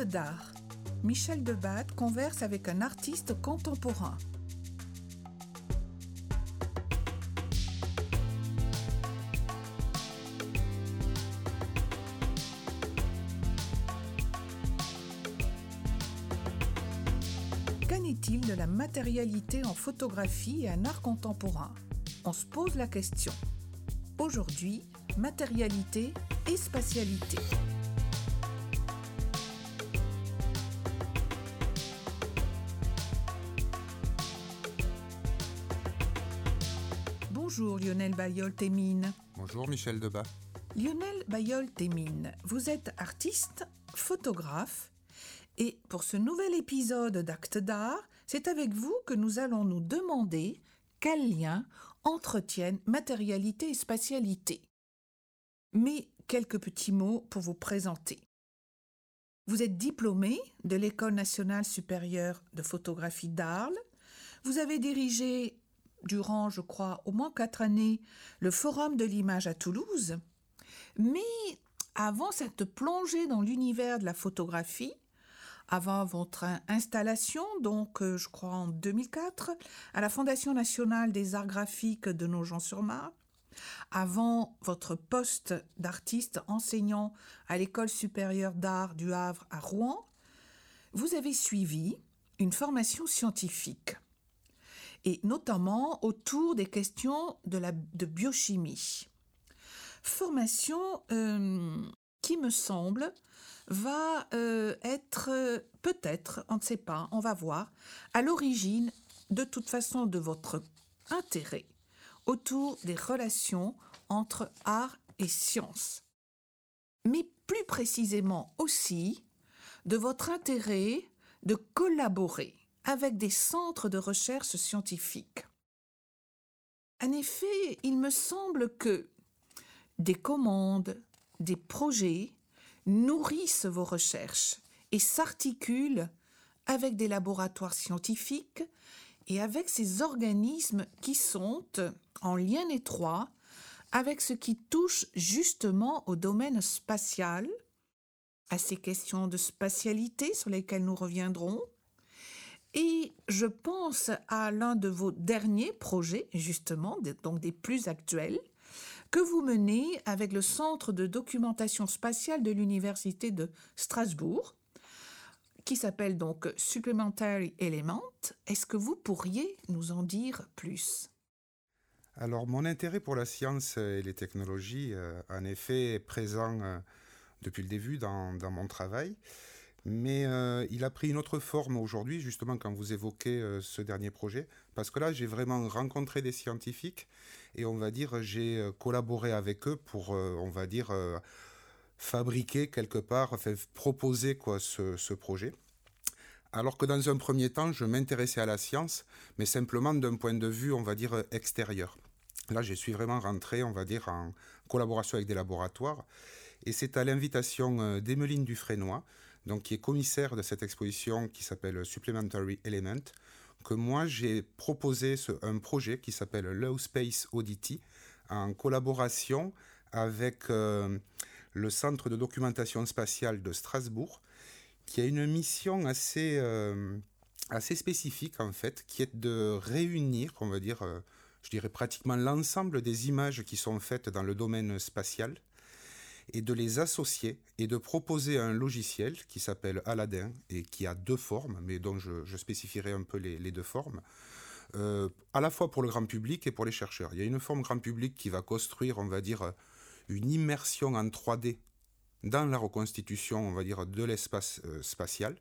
D'art. Michel Debatte converse avec un artiste contemporain. Qu'en est-il de la matérialité en photographie et en art contemporain? On se pose la question. Aujourd'hui, matérialité et spatialité. Bayol-Témine. Bonjour Michel Debat. Lionel Bayol-Témine, vous êtes artiste, photographe, et pour ce nouvel épisode d'Acte d'art, c'est avec vous que nous allons nous demander quel lien entretiennent matérialité et spatialité. Mais quelques petits mots pour vous présenter. Vous êtes diplômé de l'École nationale supérieure de photographie d'Arles. Vous avez dirigé durant, je crois, au moins quatre années, le Forum de l'image à Toulouse. Mais avant cette plongée dans l'univers de la photographie, avant votre installation, donc euh, je crois en 2004, à la Fondation nationale des arts graphiques de Nogent-sur-Marne, avant votre poste d'artiste enseignant à l'École supérieure d'art du Havre à Rouen, vous avez suivi une formation scientifique et notamment autour des questions de, la, de biochimie. Formation euh, qui me semble va euh, être peut-être, on ne sait pas, on va voir, à l'origine de toute façon de votre intérêt autour des relations entre art et science. Mais plus précisément aussi de votre intérêt de collaborer avec des centres de recherche scientifiques. En effet, il me semble que des commandes, des projets nourrissent vos recherches et s'articulent avec des laboratoires scientifiques et avec ces organismes qui sont en lien étroit avec ce qui touche justement au domaine spatial, à ces questions de spatialité sur lesquelles nous reviendrons, et je pense à l'un de vos derniers projets, justement, donc des plus actuels, que vous menez avec le Centre de documentation spatiale de l'Université de Strasbourg, qui s'appelle donc Supplementary Element. Est-ce que vous pourriez nous en dire plus? Alors, mon intérêt pour la science et les technologies, euh, en effet, est présent euh, depuis le début dans, dans mon travail. Mais euh, il a pris une autre forme aujourd'hui, justement, quand vous évoquez euh, ce dernier projet, parce que là, j'ai vraiment rencontré des scientifiques et on va dire, j'ai euh, collaboré avec eux pour, on va dire, fabriquer quelque part, proposer quoi, ce, ce projet. Alors que dans un premier temps, je m'intéressais à la science, mais simplement d'un point de vue, on va dire, extérieur. Là, je suis vraiment rentré, on va dire, en collaboration avec des laboratoires. Et c'est à l'invitation d'Emeline Dufresnoy, donc qui est commissaire de cette exposition qui s'appelle Supplementary Element, que moi j'ai proposé un projet qui s'appelle Low Space Oddity en collaboration avec euh, le Centre de documentation spatiale de Strasbourg, qui a une mission assez, euh, assez spécifique en fait, qui est de réunir, on va dire, euh, je dirais pratiquement l'ensemble des images qui sont faites dans le domaine spatial et de les associer et de proposer un logiciel qui s'appelle Aladdin et qui a deux formes, mais dont je, spécifierai un peu les, deux formes. Euh, à la fois pour le grand public et pour les chercheurs. Il y a une forme grand public qui va construire, on va dire, une immersion en 3D dans la reconstitution, on va dire, de l'espace euh, spatial.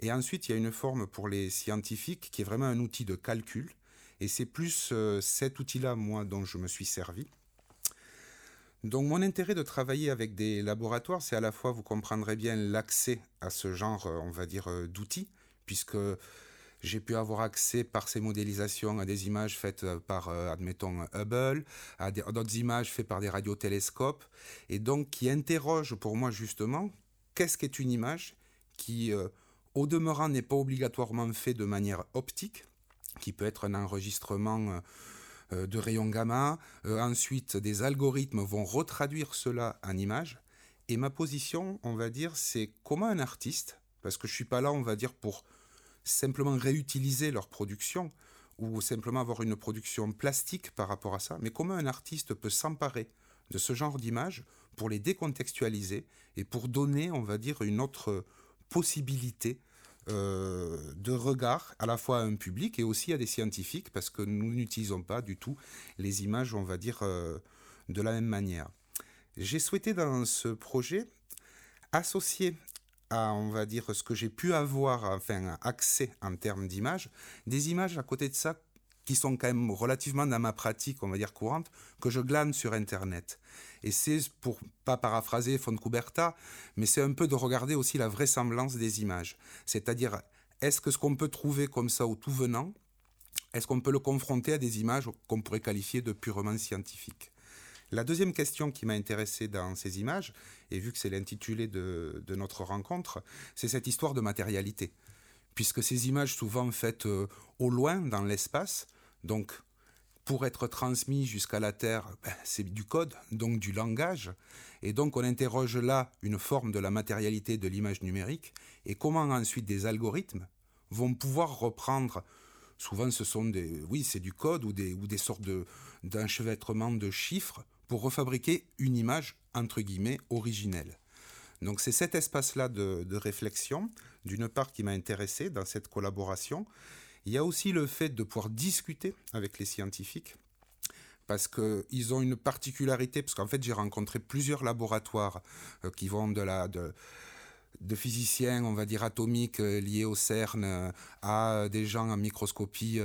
Et ensuite, il y a une forme pour les scientifiques qui est vraiment un outil de calcul. Et c'est plus euh, cet outil-là, moi, dont je me suis servi. Donc mon intérêt de travailler avec des laboratoires, c'est à la fois, vous comprendrez bien, l'accès à ce genre, euh, on va dire, euh, d'outils, puisque j'ai pu avoir accès par ces modélisations à des images faites euh, par, admettons, Hubble, à d'autres images faites par des radiotélescopes, et donc qui interrogent pour moi justement qu'est-ce qu'est une image qui, au demeurant, n'est pas obligatoirement fait de manière optique, qui peut être un enregistrement de rayons gamma. Euh, ensuite, des algorithmes vont retraduire cela en images. Et ma position, on va dire, c'est comment un artiste, parce que je suis pas là, on va dire, pour simplement réutiliser leur production ou simplement avoir une production plastique par rapport à ça, mais comment un artiste peut s'emparer de ce genre d'images pour les décontextualiser et pour donner, on va dire, une autre possibilité euh, de regard à la fois à un public et aussi à des scientifiques, parce que nous n'utilisons pas du tout les images, on va dire, euh, de la même manière. J'ai souhaité dans ce projet associer à, on va dire, ce que j'ai pu avoir, enfin, accès en termes d'images, des images à côté de ça qui sont quand même relativement dans ma pratique, on va dire courante, que je glane sur Internet. Et c'est, pour pas paraphraser Fontcuberta, mais c'est un peu de regarder aussi la vraisemblance des images. C'est-à-dire, est-ce que ce qu'on peut trouver comme ça au tout venant, est-ce qu'on peut le confronter à des images qu'on pourrait qualifier de purement scientifiques? La deuxième question qui m'a intéressé dans ces images, et vu que c'est l'intitulé de notre rencontre, c'est cette histoire de matérialité puisque ces images souvent faites euh, au loin dans l'espace, donc pour être transmis jusqu'à la Terre, ben, c'est du code, donc du langage, et donc on interroge là une forme de la matérialité de l'image numérique, et comment ensuite des algorithmes vont pouvoir reprendre, souvent ce sont des, oui c'est du code ou des, ou des sortes d'enchevêtrements de chiffres, pour refabriquer une image entre guillemets originelle. Donc c'est cet espace-là de, réflexion, d'une part, qui m'a intéressé dans cette collaboration. Il y a aussi le fait de pouvoir discuter avec les scientifiques, parce qu'ils ont une particularité, parce qu'en fait j'ai rencontré plusieurs laboratoires euh, qui vont de la... De, physiciens, on va dire atomiques euh, liés au CERN, euh, à des gens en microscopie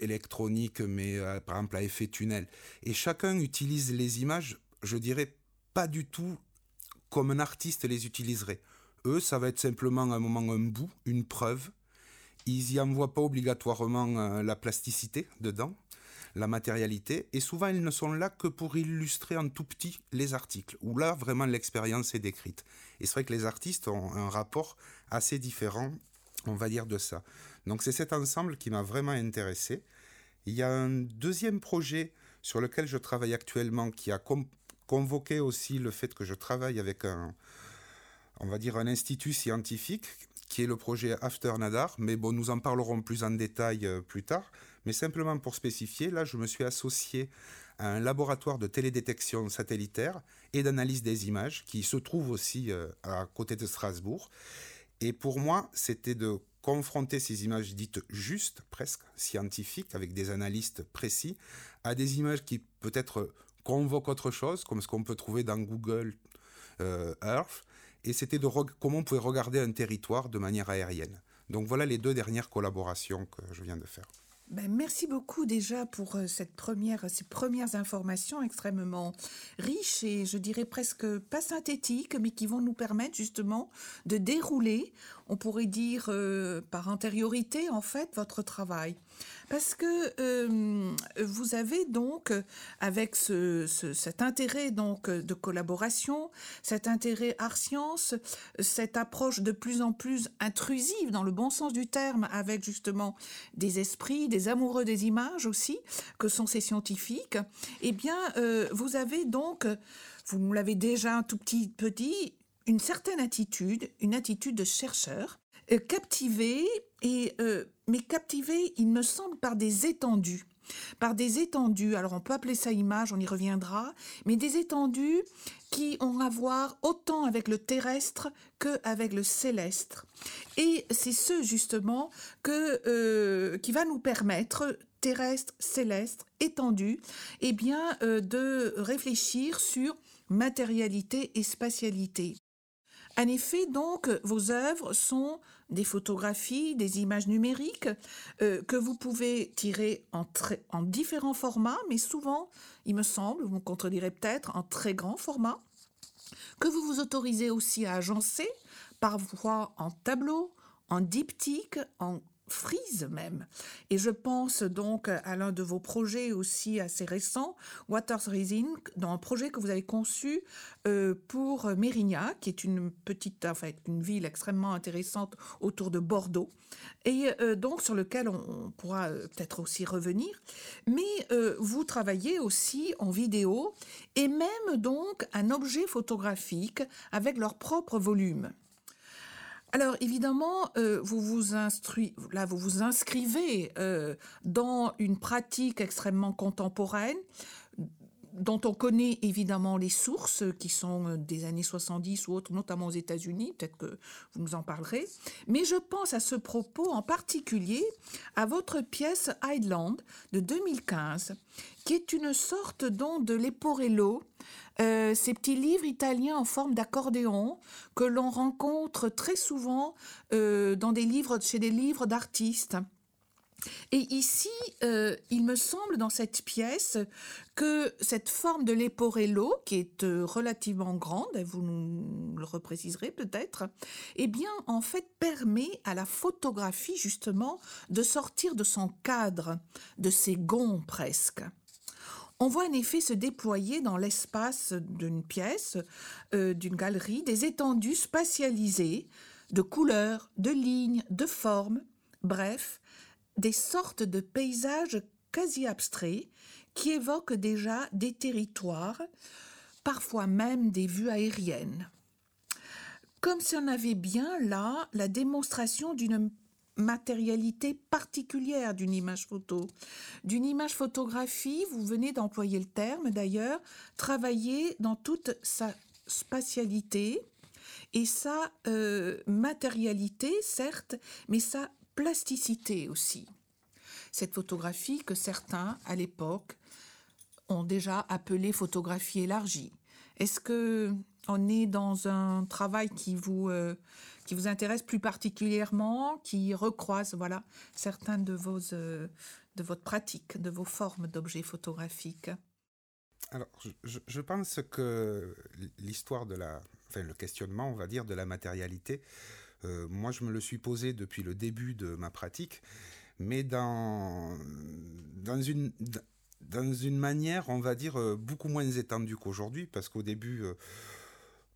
électronique, mais par exemple à effet tunnel. Et chacun utilise les images, je dirais, pas du tout comme un artiste les utiliserait. Eux, ça va être simplement un moment, un bout, une preuve. Ils n'y envoient pas obligatoirement euh, la plasticité dedans, la matérialité, et souvent ils ne sont là que pour illustrer en tout petit les articles, où là vraiment l'expérience est décrite. Et c'est vrai que les artistes ont un rapport assez différent, on va dire, de ça. Donc c'est cet ensemble qui m'a vraiment intéressé. Il y a un deuxième projet sur lequel je travaille actuellement qui a convoquer aussi le fait que je travaille avec un, on va dire, un institut scientifique qui est le projet After Nadar, mais bon, nous en parlerons plus en détail euh, plus tard. Mais simplement pour spécifier, là, je me suis associé à un laboratoire de télédétection satellitaire et d'analyse des images qui se trouve aussi euh, à côté de Strasbourg. Et pour moi, c'était de confronter ces images dites justes, presque scientifiques, avec des analystes précis, à des images qui peut-être convoque autre chose, comme ce qu'on peut trouver dans Google euh, Earth, et c'était de comment on pouvait regarder un territoire de manière aérienne. Donc voilà les deux dernières collaborations que je viens de faire. Ben, merci beaucoup déjà pour euh, cette première, ces premières informations extrêmement riches et je dirais presque pas synthétiques, mais qui vont nous permettre justement de dérouler, on pourrait dire euh, par antériorité en fait, votre travail. Parce que euh, vous avez donc, avec ce, cet intérêt donc de collaboration, cet intérêt art-science, cette approche de plus en plus intrusive dans le bon sens du terme, avec justement des esprits, des amoureux des images aussi, que sont ces scientifiques, eh bien, euh, vous avez donc, vous l'avez déjà un tout petit petit, une certaine attitude, une attitude de chercheur, euh, captivé et euh, mais captivé, il me semble, par des étendues. Par des étendues, alors on peut appeler ça image, on y reviendra, mais des étendues qui ont à voir autant avec le terrestre que avec le céleste. Et c'est ce justement que, euh, qui va nous permettre terrestre, céleste, étendu, eh bien, euh, de réfléchir sur matérialité et spatialité. En effet, donc, vos œuvres sont des photographies, des images numériques euh, que vous pouvez tirer en, en différents formats, mais souvent, il me semble, vous me contredirez peut-être, en très grand format, que vous vous autorisez aussi à agencer, parfois en tableau, en diptyque, en frise même. Et je pense donc à l'un de vos projets aussi assez récents, Waters Resin, dans un projet que vous avez conçu euh, pour Mérignac, qui est une petite, enfin une ville extrêmement intéressante autour de Bordeaux, et euh, donc sur lequel on, pourra euh, peut-être aussi revenir. Mais vous travaillez aussi en vidéo et même donc un objet photographique avec leur propre volume. Alors évidemment, euh, vous vous là vous vous inscrivez euh, dans une pratique extrêmement contemporaine dont on connaît évidemment les sources qui sont euh, des années 70 ou autres, notamment aux États-Unis, peut-être que vous nous en parlerez. Mais je pense à ce propos en particulier à votre pièce Island de 2015, qui est une sorte don de Leporello, euh, ces petits livres italiens en forme d'accordéon que l'on rencontre très souvent euh, dans des livres, chez des livres d'artistes. Et ici, euh, il me semble dans cette pièce que cette forme de leporello, qui est relativement grande, vous le repréciserez peut-être, eh bien, en fait, permet à la photographie justement de sortir de son cadre, de ses gonds presque. On voit en effet se déployer dans l'espace d'une pièce, euh, d'une galerie, des étendues spatialisées de couleurs, de lignes, de formes, bref, des sortes de paysages quasi abstraits qui évoquent déjà des territoires, parfois même des vues aériennes. Comme si on avait bien là la démonstration d'une matérialité particulière d'une image photo. D'une image photographie, vous venez d'employer le terme d'ailleurs, travailler dans toute sa spatialité et sa euh, matérialité, certes, mais sa plasticité aussi. Cette photographie que certains, à l'époque, ont déjà appelée photographie élargie. Est-ce que on est dans un travail qui vous euh, qui vous intéresse plus particulièrement, qui recroise voilà certains de vos euh, de votre pratique, de vos formes d'objets photographiques. Alors, je, pense que l'histoire de la, enfin le questionnement, on va dire, de la matérialité, euh, moi je me le suis posé depuis le début de ma pratique, mais dans dans une dans une manière, on va dire, euh, beaucoup moins étendue qu'aujourd'hui, parce qu'au début,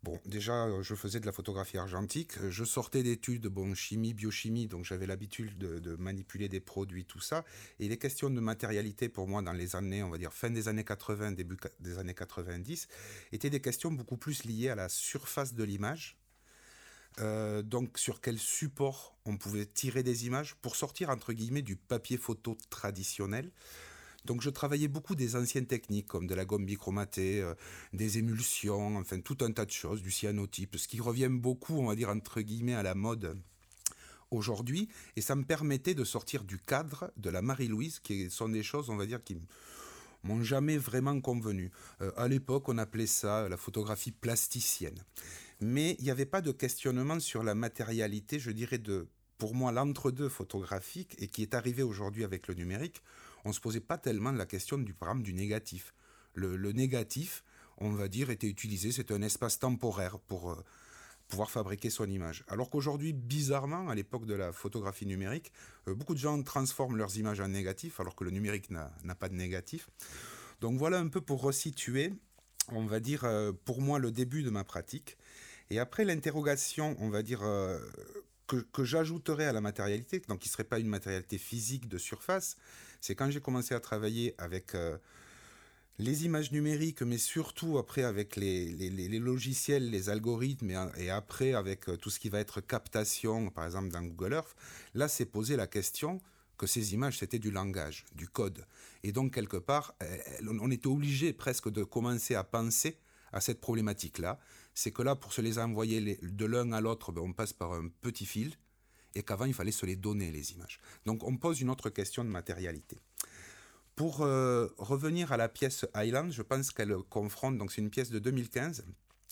Bon, déjà, euh, je faisais de la photographie argentique. Je sortais d'études, bon, chimie, biochimie, donc j'avais l'habitude de, manipuler des produits, tout ça. Et les questions de matérialité, pour moi, dans les années, on va dire, fin des années 80, début des années 90, étaient des questions beaucoup plus liées à la surface de l'image. Euh, donc, sur quel support on pouvait tirer des images pour sortir, entre guillemets, du papier photo traditionnel. Donc je travaillais beaucoup des anciennes techniques comme de la gomme bichromatée, euh, des émulsions, enfin tout un tas de choses, du cyanotype, ce qui revient beaucoup, on va dire entre guillemets, à la mode aujourd'hui. Et ça me permettait de sortir du cadre de la Marie-Louise, qui sont des choses, on va dire, qui m'ont jamais vraiment convenu. Euh, à l'époque, on appelait ça la photographie plasticienne. Mais il n'y avait pas de questionnement sur la matérialité, je dirais, de, pour moi, l'entre-deux photographique, et qui est arrivé aujourd'hui avec le numérique on se posait pas tellement la question du programme du négatif. Le, négatif, on va dire, était utilisé, c'était un espace temporaire pour euh, pouvoir fabriquer son image. Alors qu'aujourd'hui, bizarrement, à l'époque de la photographie numérique, euh, beaucoup de gens transforment leurs images en négatif, alors que le numérique n'a pas de négatif. Donc voilà un peu pour resituer, on va dire, euh, pour moi, le début de ma pratique. Et après l'interrogation, on va dire, que, que j'ajouterais à la matérialité, donc qui ne serait pas une matérialité physique de surface, c'est quand j'ai commencé à travailler avec euh, les images numériques, mais surtout après avec les, logiciels, les algorithmes, et, après avec euh, tout ce qui va être captation, par exemple dans Google Earth, là c'est posé la question que ces images c'était du langage, du code. Et donc quelque part, euh, on était obligé presque de commencer à penser à cette problématique-là. C'est que là, pour se les envoyer de l'un à l'autre, ben, on passe par un petit fil et qu'avant il fallait se les donner les images. Donc on pose une autre question de matérialité. Pour euh, revenir à la pièce Island, je pense qu'elle confronte, donc c'est une pièce de 2015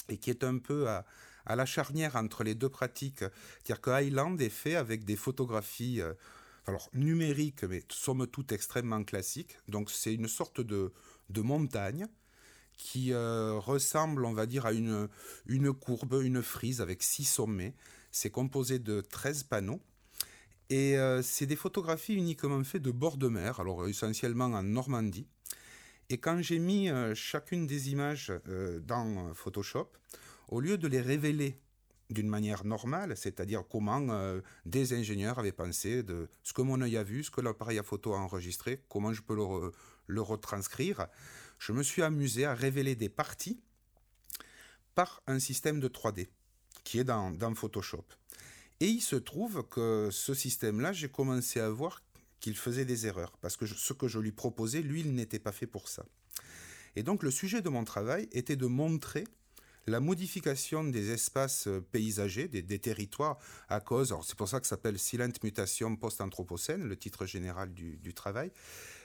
et qui est un peu à, la charnière entre les deux pratiques. C'est-à-dire que Island est fait avec des photographies euh, alors numériques, mais somme toute extrêmement classiques. Donc c'est une sorte de, montagne qui euh, ressemble, on va dire, à une courbe, une frise avec six sommets c'est composé de 13 panneaux. Et euh, c'est des photographies uniquement faites de bord de mer, alors essentiellement en Normandie. Et quand j'ai mis euh, chacune des images euh, dans Photoshop, au lieu de les révéler d'une manière normale, c'est-à-dire comment des ingénieurs avaient pensé de ce que mon œil a vu, ce que l'appareil à photo a enregistré, comment je peux le retranscrire, je me suis amusé à révéler des parties par un système de 3D qui est dans, Photoshop. Et il se trouve que ce système-là, j'ai commencé à voir qu'il faisait des erreurs, parce que ce que je lui proposais, lui, il n'était pas fait pour ça. Et donc le sujet de mon travail était de montrer la modification des espaces paysagers, des, territoires, à cause, c'est pour ça que ça s'appelle Silent Mutation Post-Anthropocène, le titre général du, travail.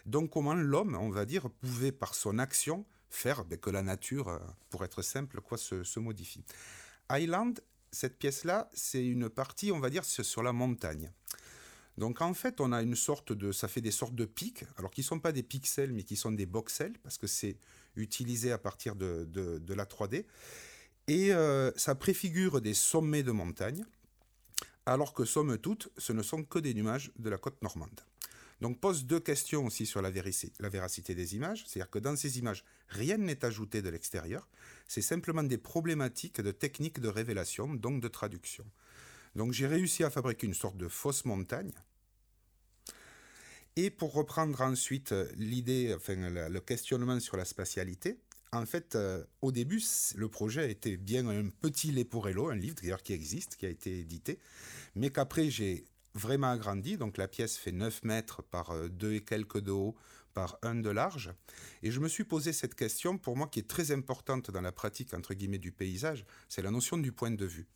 Donc comment l'homme, on va dire, pouvait par son action faire ben, que la nature, euh, pour être simple, quoi, se modifie. Island cette pièce-là, c'est une partie, on va dire, sur la montagne. Donc en fait, on a une sorte de, ça fait des sortes de pics, alors qui ne sont pas des pixels, mais qui sont des voxels, parce que c'est utilisé à partir de, la 3D. Et euh, ça préfigure des sommets de montagne, alors que somme toute, ce ne sont que des nuages de la côte normande. Donc pose deux questions aussi sur la, véracité des images, c'est-à-dire que dans ces images, rien n'est ajouté de l'extérieur, c'est simplement des problématiques de technique de révélation, donc de traduction. Donc j'ai réussi à fabriquer une sorte de fausse montagne. Et pour reprendre ensuite l'idée, enfin le questionnement sur la spatialité, en fait, euh, au début, le projet était bien un petit Leporello, un livre d'ailleurs qui existe, qui a été édité, mais qu'après j'ai vraiment agrandi. Donc la pièce fait 9 mètres par 2 euh, et quelques de haut par 1 de large. Et je me suis posé cette question, pour moi, qui est très importante dans la pratique, entre guillemets, du paysage, c'est la notion du point de vue.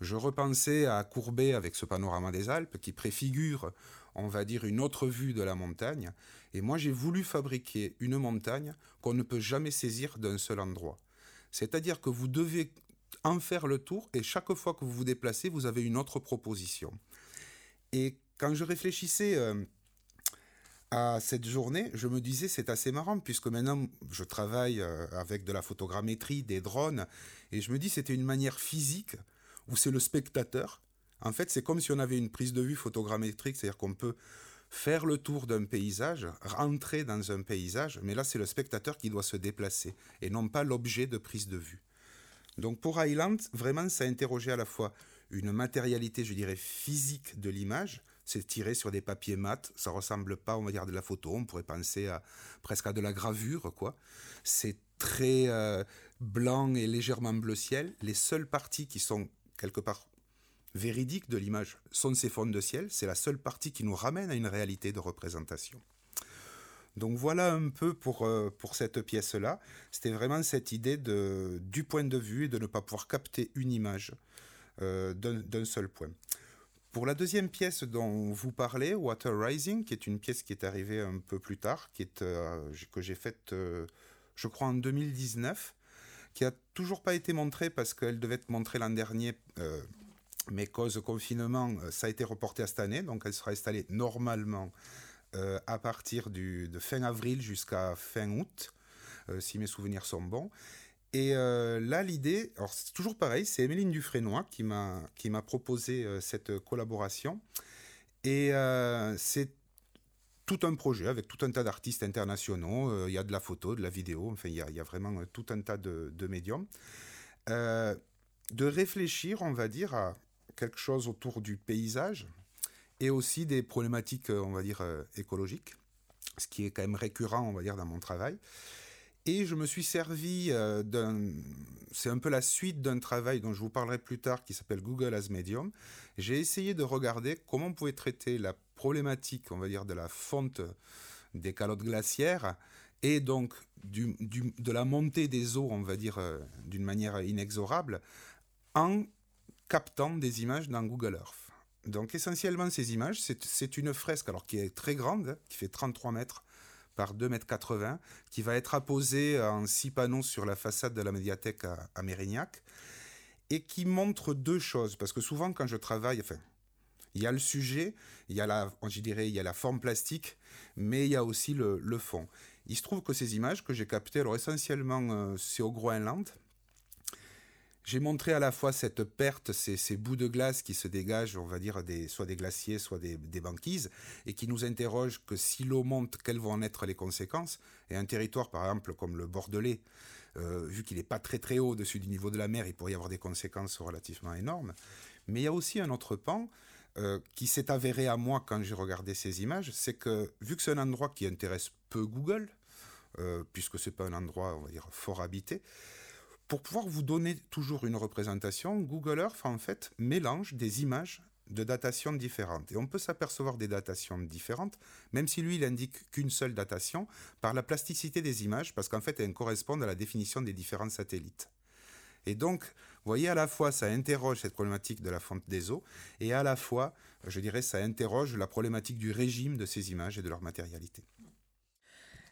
Je repensais à Courbet avec ce panorama des Alpes qui préfigure, on va dire, une autre vue de la montagne. Et moi, j'ai voulu fabriquer une montagne qu'on ne peut jamais saisir d'un seul endroit. C'est-à-dire que vous devez en faire le tour et chaque fois que vous vous déplacez, vous avez une autre proposition. Et quand je réfléchissais euh, à cette journée, je me disais c'est assez marrant puisque maintenant je travaille euh, avec de la photogrammétrie, des drones, et je me dis c'était une manière physique où c'est le spectateur. En fait, c'est comme si on avait une prise de vue photogrammétrique, c'est-à-dire qu'on peut faire le tour d'un paysage, rentrer dans un paysage, mais là c'est le spectateur qui doit se déplacer et non pas l'objet de prise de vue. Donc pour Highland, vraiment ça interrogeait à la fois une matérialité, je dirais, physique de l'image. C'est tiré sur des papiers mat, ça ressemble pas, on va dire, de la photo. On pourrait penser à presque à de la gravure, quoi. C'est très euh, blanc et légèrement bleu ciel. Les seules parties qui sont quelque part véridiques de l'image sont ces fonds de ciel. C'est la seule partie qui nous ramène à une réalité de représentation. Donc voilà un peu pour, euh, pour cette pièce-là. C'était vraiment cette idée de, du point de vue et de ne pas pouvoir capter une image d'un seul point. Pour la deuxième pièce dont vous parlez, Water Rising, qui est une pièce qui est arrivée un peu plus tard, euh, que j'ai faite, euh, je crois, en 2019, qui a toujours pas été montrée parce qu'elle devait être montrée l'an dernier, mais cause confinement, ça a été reporté à cette année, donc elle sera installée normalement à partir de fin avril jusqu'à fin août, si mes souvenirs sont bons. Et euh, là, l'idée, alors c'est toujours pareil, c'est Emeline Dufresnoy qui m'a, qui m'a proposé euh, cette collaboration. Et euh, c'est tout un projet avec tout un tas d'artistes internationaux. Il y a de la photo, de la vidéo, enfin, il y a, y a vraiment tout un tas de, de médiums. de réfléchir, on va dire, à quelque chose autour du paysage et aussi des problématiques, on va dire, écologiques, ce qui est quand même récurrent, on va dire, dans mon travail. Et je me suis servi euh, d'un... C'est un peu la suite d'un travail dont je vous parlerai plus tard qui s'appelle Google as Medium. J'ai essayé de regarder comment on pouvait traiter la problématique, on va dire, de la fonte des calottes glaciaires et donc de la montée des eaux, on va dire, euh, d'une manière inexorable, en captant des images dans Google Earth. Donc essentiellement, ces images, c'est une fresque alors qui est très grande, qui fait 33 mètres, par 2,80 m, qui va être apposé en six panneaux sur la façade de la médiathèque à, Mérignac, et qui montre deux choses, parce que souvent quand je travaille, enfin, il y a le sujet, il y a la, je dirais, il y a la forme plastique, mais il y a aussi le, fond. Il se trouve que ces images que j'ai captées, alors essentiellement euh, c'est au Groenland, j'ai montré à la fois cette perte, ces, bouts de glace qui se dégagent, on va dire, soit des glaciers, soit des, banquises, et qui nous interrogent que si l'eau monte, quelles vont en être les conséquences? Et un territoire, par exemple, comme le Bordelais, euh, vu qu'il n'est pas très très haut au-dessus du niveau de la mer, il pourrait y avoir des conséquences relativement énormes. Mais il y a aussi un autre pan euh, qui s'est avéré à moi quand j'ai regardé ces images, c'est que vu que c'est un endroit qui intéresse peu Google, euh, puisque c'est pas un endroit, on va dire, fort habité, pour pouvoir vous donner toujours une représentation, Google Earth en fait mélange des images de datation différentes. Et on peut s'apercevoir des datations différentes, même si lui, il indique qu'une seule datation, par la plasticité des images, parce qu'en fait, elles correspondent à la définition des différents satellites. Et donc, vous voyez, à la fois, ça interroge cette problématique de la fonte des eaux, et à la fois, je dirais, ça interroge la problématique du régime de ces images et de leur matérialité.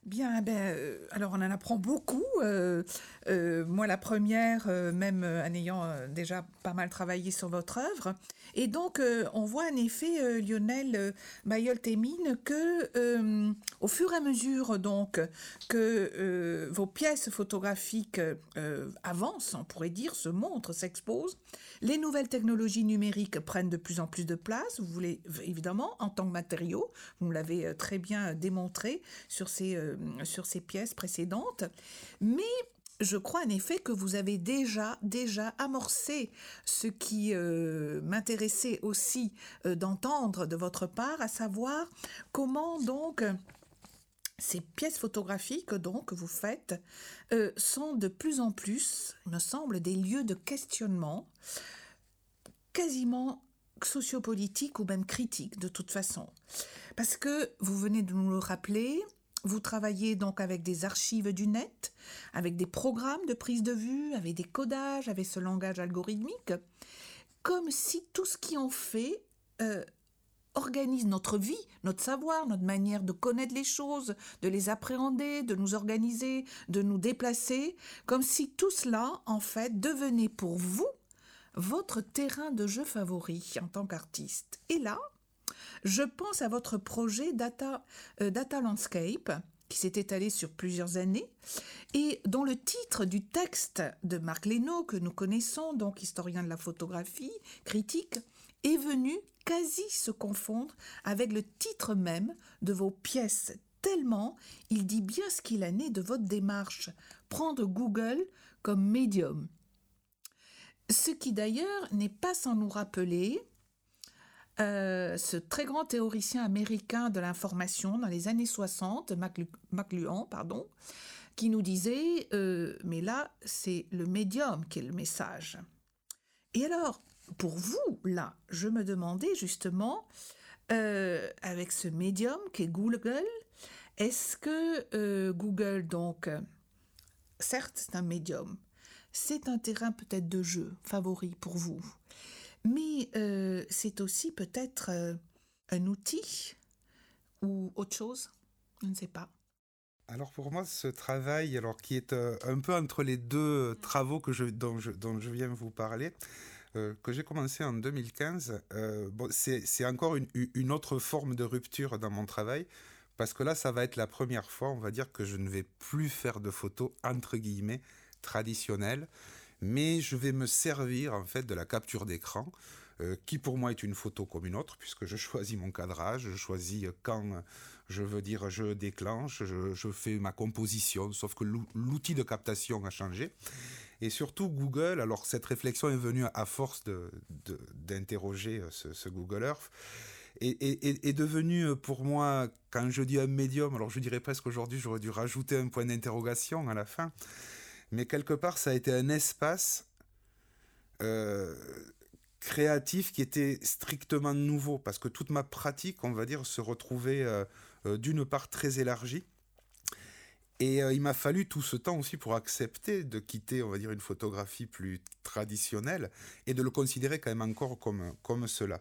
Bien, ben, euh, alors on en apprend beaucoup. Euh, euh, moi, la première, même en ayant déjà pas mal travaillé sur votre œuvre. Et donc, on voit en effet, Lionel Mayol-Témine, que au fur et à mesure donc que vos pièces photographiques avancent, on pourrait dire, se montrent, s'exposent, les nouvelles technologies numériques prennent de plus en plus de place. Vous voulez évidemment en tant que matériau, vous l'avez très bien démontré sur ces sur ces pièces précédentes. Mais je crois en effet que vous avez déjà déjà amorcé ce qui euh, m'intéressait aussi euh, d'entendre de votre part, à savoir comment donc ces pièces photographiques donc que vous faites sont de plus en plus, il me semble, des lieux de questionnement quasiment sociopolitiques ou même critiques de toute façon. Parce que vous venez de nous le rappeler, vous travaillez donc avec des archives du net, avec des programmes de prise de vue, avec des codages, avec ce langage algorithmique, comme si tout ce qui en fait euh, organise notre vie, notre savoir, notre manière de connaître les choses, de les appréhender, de nous organiser, de nous déplacer, comme si tout cela, en fait, devenait pour vous votre terrain de jeu favori en tant qu'artiste. Et là, je pense à votre projet Data, euh, Data Landscape qui s'est étalé sur plusieurs années. Et dont le titre du texte de Marc Leno, que nous connaissons, donc historien de la photographie, critique, est venu quasi se confondre avec le titre même de vos pièces, tellement il dit bien ce qu'il a né de votre démarche, prendre Google comme médium. Ce qui d'ailleurs n'est pas sans nous rappeler euh, ce très grand théoricien américain de l'information dans les années 60, McLuhan, pardon, qui nous disait euh, mais là c'est le médium qui est le message. Et alors pour vous là, je me demandais justement euh, avec ce médium qui est Google, est-ce que Google donc certes c'est un médium, c'est un terrain peut-être de jeu favori pour vous. Mais euh, c'est aussi peut-être euh, un outil ou autre chose, je ne sais pas. Alors pour moi, ce travail, alors qui est euh, un peu entre les deux travaux que je, dont, je, dont je viens vous parler, que j'ai commencé en 2015, bon, c'est encore une, une, autre forme de rupture dans mon travail, parce que là, ça va être la première fois, on va dire, que je ne vais plus faire de photos, entre guillemets, traditionnelles mais je vais me servir en fait de la capture d'écran euh, qui pour moi est une photo comme une autre, puisque je choisis mon cadrage, je choisis quand je veux dire je déclenche, je, fais ma composition, sauf que l'outil de captation a changé. Et surtout Google, alors cette réflexion est venue à force d'interroger de, ce, Google Earth, est, devenu pour moi, quand je dis un médium, alors je dirais presque aujourd'hui, j'aurais dû rajouter un point d'interrogation à la fin, mais quelque part, ça a été un espace euh, créatif qui était strictement nouveau, parce que toute ma pratique, on va dire, se retrouvait euh, euh, d'une part très élargie. Et il m'a fallu tout ce temps aussi pour accepter de quitter, on va dire, une photographie plus traditionnelle et de le considérer quand même encore comme, comme cela.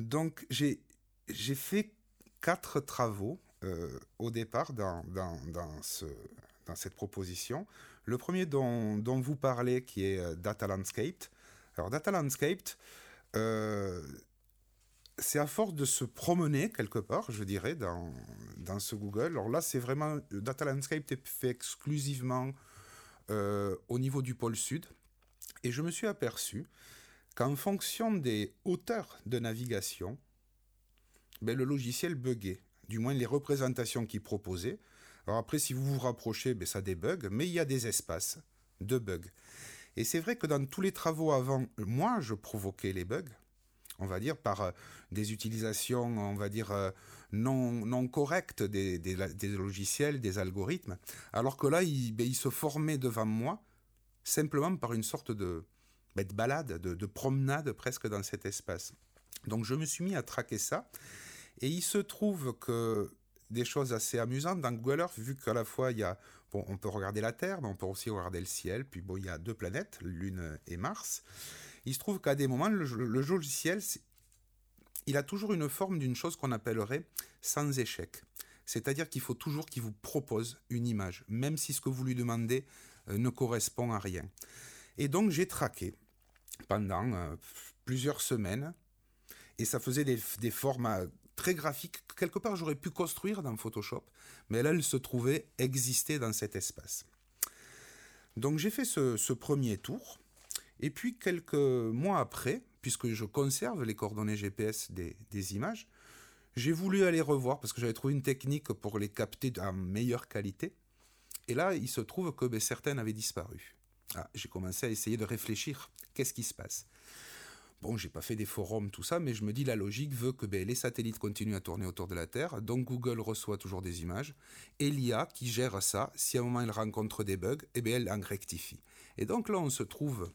Donc j'ai fait quatre travaux au départ dans, dans, dans, ce, dans cette proposition. Le premier dont, vous parlez, qui est euh, Data Landscape. Alors, Data Landscape, euh, c'est à force de se promener quelque part, je dirais, dans, ce Google. Alors là, c'est vraiment. Data Landscape est fait exclusivement euh, au niveau du pôle sud. Et je me suis aperçu qu'en fonction des hauteurs de navigation, ben, le logiciel buguait, du moins les représentations qu'il proposait. Alors après, si vous vous rapprochez, ben, ça débug, mais il y a des espaces de bugs. Et c'est vrai que dans tous les travaux avant, moi, je provoquais les bugs, on va dire, par euh, des utilisations, on va dire, euh, non, correctes des, logiciels, des algorithmes, alors que là, il, ben, se formait devant moi simplement par une sorte de, ben, de balade, de, de, promenade presque dans cet espace. Donc je me suis mis à traquer ça, et il se trouve que des choses assez amusantes dans Google Earth, vu qu'à la fois il y a, bon, on peut regarder la Terre, mais on peut aussi regarder le ciel, puis bon, il y a deux planètes, Lune et Mars. Il se trouve qu'à des moments, le, le logiciel, il a toujours une forme d'une chose qu'on appellerait sans échec. C'est-à-dire qu'il faut toujours qu'il vous propose une image, même si ce que vous lui demandez euh, ne correspond à rien. Et donc j'ai traqué pendant euh, plusieurs semaines, et ça faisait des, des formats très graphiques. Quelque part, j'aurais pu construire dans Photoshop, mais là, elle se trouvait exister dans cet espace. Donc j'ai fait ce, premier tour, et puis quelques mois après, puisque je conserve les coordonnées GPS des, images, j'ai voulu aller revoir parce que j'avais trouvé une technique pour les capter en meilleure qualité. Et là, il se trouve que ben, certaines avaient disparu. Ah, j'ai commencé à essayer de réfléchir. Qu'est-ce qui se passe? Bon, j'ai pas fait des forums, tout ça, mais je me dis la logique veut que ben, les satellites continuent à tourner autour de la Terre, donc Google reçoit toujours des images, et l'IA qui gère ça, si à un moment elle rencontre des bugs, eh bien, elle en rectifie. Et donc là, on se trouve,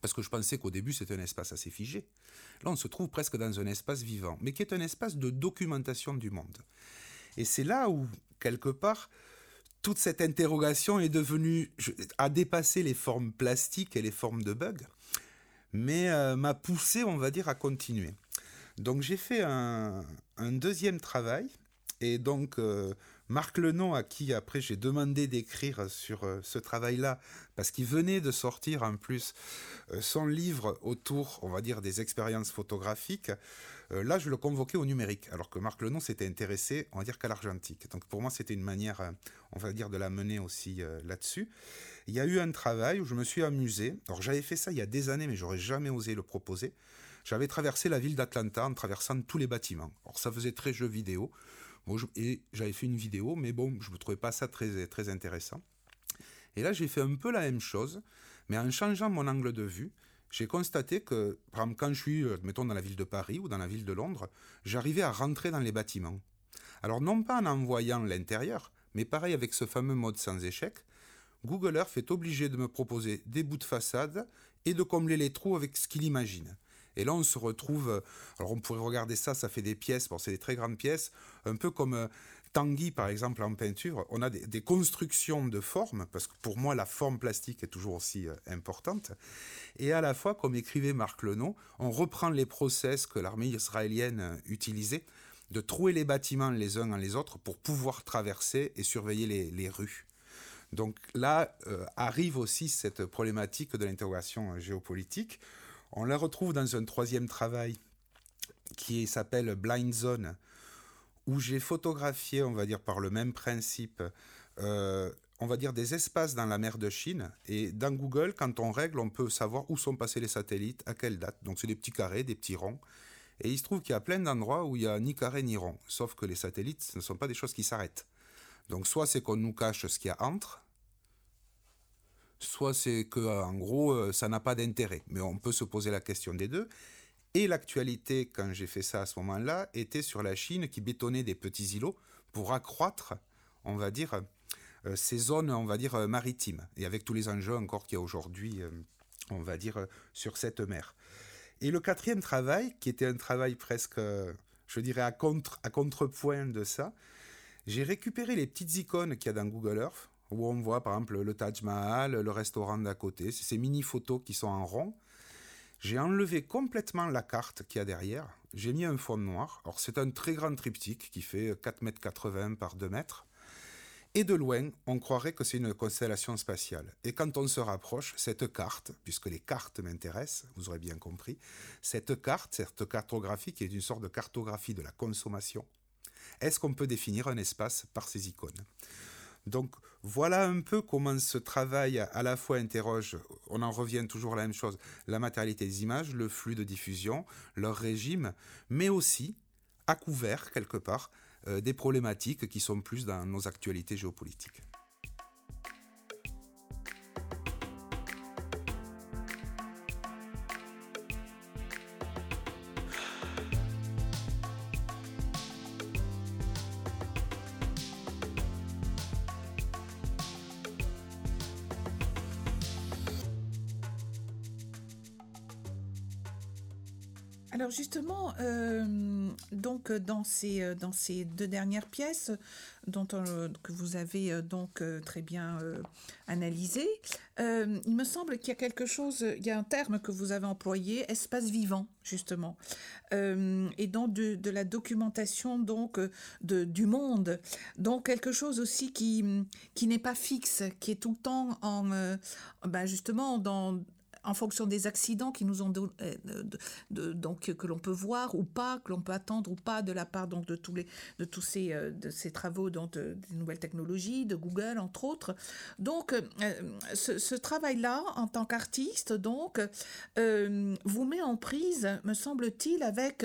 parce que je pensais qu'au début c'était un espace assez figé, là on se trouve presque dans un espace vivant, mais qui est un espace de documentation du monde. Et c'est là où, quelque part, toute cette interrogation est devenue, a dépassé les formes plastiques et les formes de bugs mais euh, m'a poussé, on va dire, à continuer. Donc j'ai fait un, deuxième travail, et donc euh, Marc Lenon, à qui après j'ai demandé d'écrire sur euh, ce travail-là, parce qu'il venait de sortir en plus son livre autour, on va dire, des expériences photographiques, là je le convoquais au numérique, alors que Marc Lenon s'était intéressé, on va dire, qu'à l'argentique. Donc pour moi c'était une manière, on va dire, de la mener aussi là-dessus il y a eu un travail où je me suis amusé. Alors j'avais fait ça il y a des années, mais j'aurais jamais osé le proposer. J'avais traversé la ville d'Atlanta en traversant tous les bâtiments. Alors ça faisait très jeu vidéo. et j'avais fait une vidéo, mais bon, je ne trouvais pas ça très, très intéressant. Et là, j'ai fait un peu la même chose, mais en changeant mon angle de vue, j'ai constaté que, par exemple, quand je suis, euh, mettons, dans la ville de Paris ou dans la ville de Londres, j'arrivais à rentrer dans les bâtiments. Alors, non pas en en voyant l'intérieur, mais pareil avec ce fameux mode sans échec, Google Earth est obligé de me proposer des bouts de façade et de combler les trous avec ce qu'il imagine. Et là, on se retrouve. Euh, alors, on pourrait regarder ça, ça fait des pièces, bon, c'est des très grandes pièces, un peu comme euh, Tanguy, par exemple, en peinture. On a des, constructions de formes, parce que pour moi, la forme plastique est toujours aussi euh, importante. Et à la fois, comme écrivait Marc Lenot, on reprend les process que l'armée israélienne utilisait de trouer les bâtiments les uns dans les autres pour pouvoir traverser et surveiller les rues. Donc là euh, arrive aussi cette problématique de l'interrogation géopolitique. On la retrouve dans un troisième travail qui s'appelle Blind Zone, où j'ai photographié, on va dire par le même principe, euh, on va dire des espaces dans la mer de Chine. Et dans Google, quand on règle, on peut savoir où sont passés les satellites, à quelle date. Donc c'est des petits carrés, des petits ronds. Et il se trouve qu'il y a plein d'endroits où il n'y a ni carré ni rond. Sauf que les satellites, ce ne sont pas des choses qui s'arrêtent. Donc soit c'est qu'on nous cache ce qu'il y a entre, soit c'est que en gros euh, ça n'a pas d'intérêt. Mais on peut se poser la question des deux. Et l'actualité, quand j'ai fait ça à ce moment-là, était sur la Chine qui bétonnait des petits îlots pour accroître, on va dire, euh, ces zones, on va dire, euh, maritimes. Et avec tous les enjeux encore qu'il y a aujourd'hui, on va dire, sur cette mer. Et le quatrième travail, qui était un travail presque, je dirais, à, contre, à contrepoint de ça, j'ai récupéré les petites icônes qu'il y a dans Google Earth où on voit par exemple le Taj Mahal, le restaurant d'à côté, ces mini photos qui sont en rond. J'ai enlevé complètement la carte qu'il y a derrière, j'ai mis un fond noir. Alors c'est un très grand triptyque qui fait 4,80 m par 2 mètres. Et de loin, on croirait que c'est une constellation spatiale. Et quand on se rapproche, cette carte, puisque les cartes m'intéressent, vous aurez bien compris, cette carte, cette cartographie qui est une sorte de cartographie de la consommation, est-ce qu'on peut définir un espace par ces icônes? Donc Voilà un peu comment ce travail à la fois interroge, on en revient toujours à la même chose, la matérialité des images, le flux de diffusion, leur régime, mais aussi à couvert quelque part euh, des problématiques qui sont plus dans nos actualités géopolitiques. Dans euh, dans ces deux dernières pièces euh, que vous avez donc très bien analysé, il me semble qu'il y a quelque chose, il y a un terme que vous avez employé, espace vivant justement, et donc de, la documentation donc du monde, donc quelque chose aussi qui n'est pas fixe, qui est tout le temps en ben justement dans en fonction des accidents qui nous ont euh, donc que l'on peut voir ou pas, que l'on peut attendre ou pas de la part donc de tous les de tous ces euh, de ces travaux donc des nouvelles technologies, de Google entre autres. Donc euh, ce, travail-là en tant qu'artiste donc vous met en prise, me semble-t-il, avec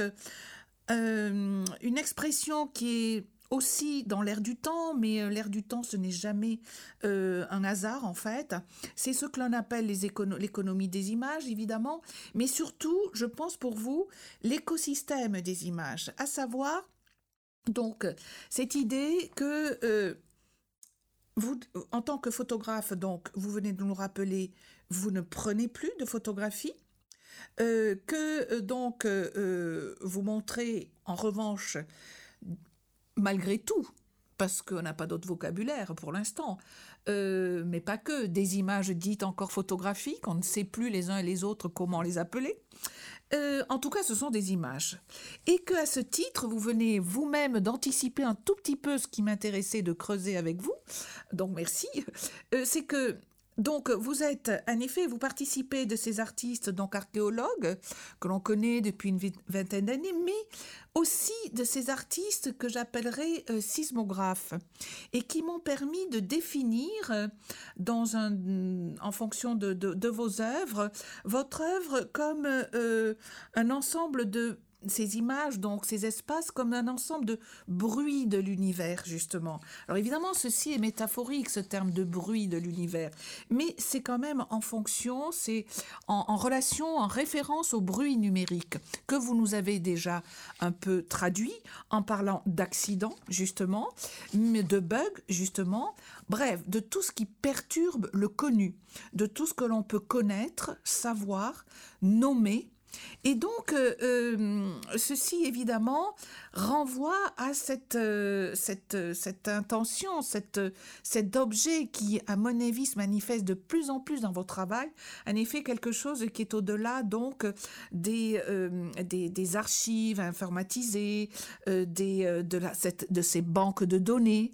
une expression qui est aussi dans l'air du temps, mais euh, l'air du temps, ce n'est jamais euh, un hasard en fait. C'est ce que l'on appelle l'économie des images, évidemment, mais surtout, je pense pour vous, l'écosystème des images, à savoir donc cette idée que euh, vous, en tant que photographe, donc vous venez de nous rappeler, vous ne prenez plus de photographie. que donc vous montrez en revanche malgré tout, parce qu'on n'a pas d'autre vocabulaire pour l'instant, euh, mais pas que, des images dites encore photographiques, on ne sait plus les uns et les autres comment les appeler. Euh, en tout cas, ce sont des images. Et que à ce titre, vous venez vous-même d'anticiper un tout petit peu ce qui m'intéressait de creuser avec vous. Donc merci. Euh, c'est que donc, vous êtes, en effet, vous participez de ces artistes, donc archéologues, que l'on connaît depuis une vingtaine d'années, mais aussi de ces artistes que j'appellerais euh, sismographes, et qui m'ont permis de définir, dans un, en fonction de, vos œuvres, votre œuvre comme euh, un ensemble de ces images, donc ces espaces, comme un ensemble de bruits de l'univers, justement. Alors évidemment, ceci est métaphorique, ce terme de bruit de l'univers, mais c'est quand même en fonction, c'est en, relation, en référence au bruit numérique, que vous nous avez déjà un peu traduit en parlant d'accidents, justement, de bugs, justement, bref, de tout ce qui perturbe le connu, de tout ce que l'on peut connaître, savoir, nommer, et donc, euh, euh, ceci, évidemment, renvoie à cette, euh, cette, cette intention, cette, cet objet qui, à mon avis, se manifeste de plus en plus dans votre travail. En effet, quelque chose qui est au-delà, donc, des, des, des, archives informatisées, des, de, la, cette, de ces banques de données.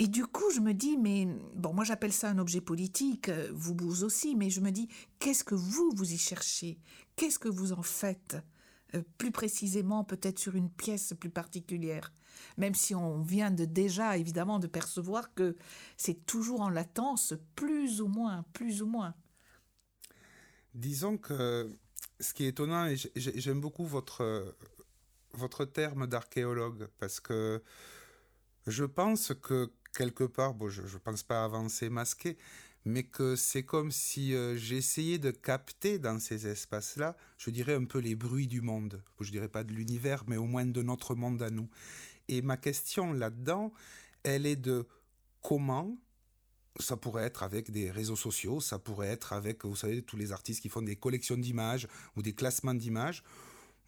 Et du coup, je me dis, mais bon, moi j'appelle ça un objet politique, vous, vous aussi, mais je me dis, qu'est-ce que vous, vous y cherchez? Qu'est-ce que vous en faites? Euh, Plus précisément, peut-être sur une pièce plus particulière. Même si on vient de déjà, évidemment, de percevoir que c'est toujours en latence, plus ou moins, plus ou moins. Disons que ce qui est étonnant, et j'aime beaucoup votre, votre terme d'archéologue, parce que je pense que quelque part, bon, je ne pense pas avancer masqué, mais que c'est comme si euh, j'essayais de capter dans ces espaces-là, je dirais un peu les bruits du monde. Je dirais pas de l'univers, mais au moins de notre monde à nous. Et ma question là-dedans, elle est de comment ça pourrait être avec des réseaux sociaux, ça pourrait être avec, vous savez, tous les artistes qui font des collections d'images ou des classements d'images.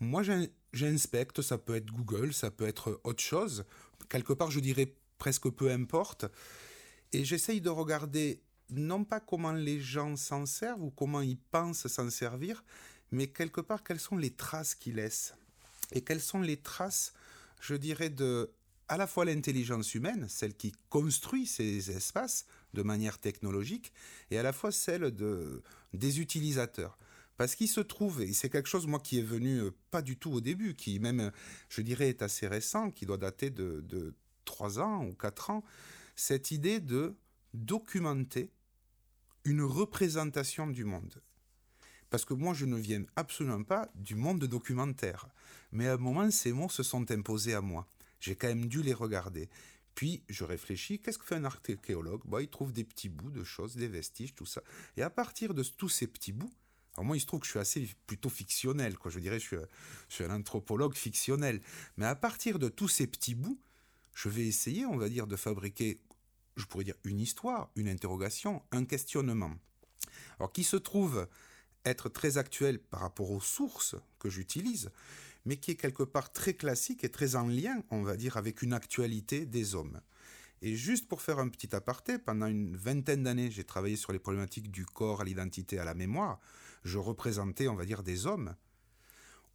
Moi, j'inspecte, ça peut être Google, ça peut être autre chose. Quelque part, je dirais presque peu importe. Et j'essaye de regarder non pas comment les gens s'en servent ou comment ils pensent s'en servir, mais quelque part quelles sont les traces qu'ils laissent. Et quelles sont les traces, je dirais, de à la fois l'intelligence humaine, celle qui construit ces espaces de manière technologique, et à la fois celle de, des utilisateurs. Parce qu'il se trouve, et c'est quelque chose, moi, qui est venu euh, pas du tout au début, qui même, je dirais, est assez récent, qui doit dater de, de 3 ans ou 4 ans, cette idée de documenter une représentation du monde. Parce que moi, je ne viens absolument pas du monde documentaire. Mais à un moment, ces mots se sont imposés à moi. J'ai quand même dû les regarder. Puis je réfléchis, qu'est-ce que fait un archéologue? Bah, Il trouve des petits bouts de choses, des vestiges, tout ça. Et à partir de tous ces petits bouts, alors moi il se trouve que je suis assez plutôt fictionnel, quoi. je dirais je je suis un anthropologue fictionnel. Mais à partir de tous ces petits bouts, je vais essayer, on va dire, de fabriquer, je pourrais dire, une histoire, une interrogation, un questionnement. Alors qui se trouve être très actuel par rapport aux sources que j'utilise, mais qui est quelque part très classique et très en lien, on va dire, avec une actualité des hommes. Et juste pour faire un petit aparté, pendant une vingtaine d'années, j'ai travaillé sur les problématiques du corps, à l'identité, à la mémoire. Je représentais, on va dire, des hommes.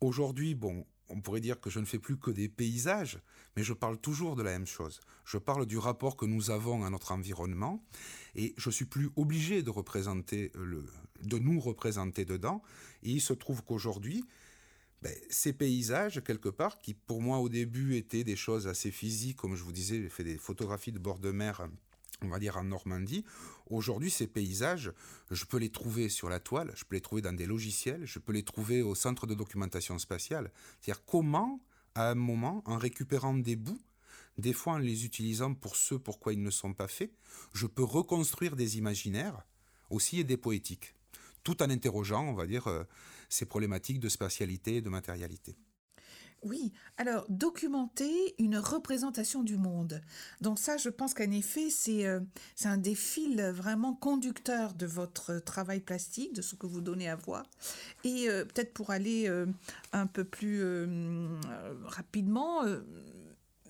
Aujourd'hui, bon, on pourrait dire que je ne fais plus que des paysages, mais je parle toujours de la même chose. Je parle du rapport que nous avons à notre environnement, et je suis plus obligé de nous représenter dedans. Et il se trouve qu'aujourd'hui, ben, ces paysages, quelque part, qui pour moi au début étaient des choses assez physiques, comme je vous disais, j'ai fait des photographies de bord de mer, on va dire en Normandie. Aujourd'hui, ces paysages, je peux les trouver sur la toile, je peux les trouver dans des logiciels, je peux les trouver au centre de documentation spatiale. C'est-à-dire comment, à un moment, en récupérant des bouts, des fois en les utilisant pour ce pourquoi ils ne sont pas faits, je peux reconstruire des imaginaires aussi et des poétiques, tout en interrogeant, on va dire, euh, ces problématiques de spatialité et de matérialité. Oui, alors documenter une représentation du monde. Donc ça, je pense qu'en effet, c'est euh, un des fils vraiment conducteurs de votre travail plastique, de ce que vous donnez à voir. Et euh, peut-être pour aller euh, un peu plus rapidement,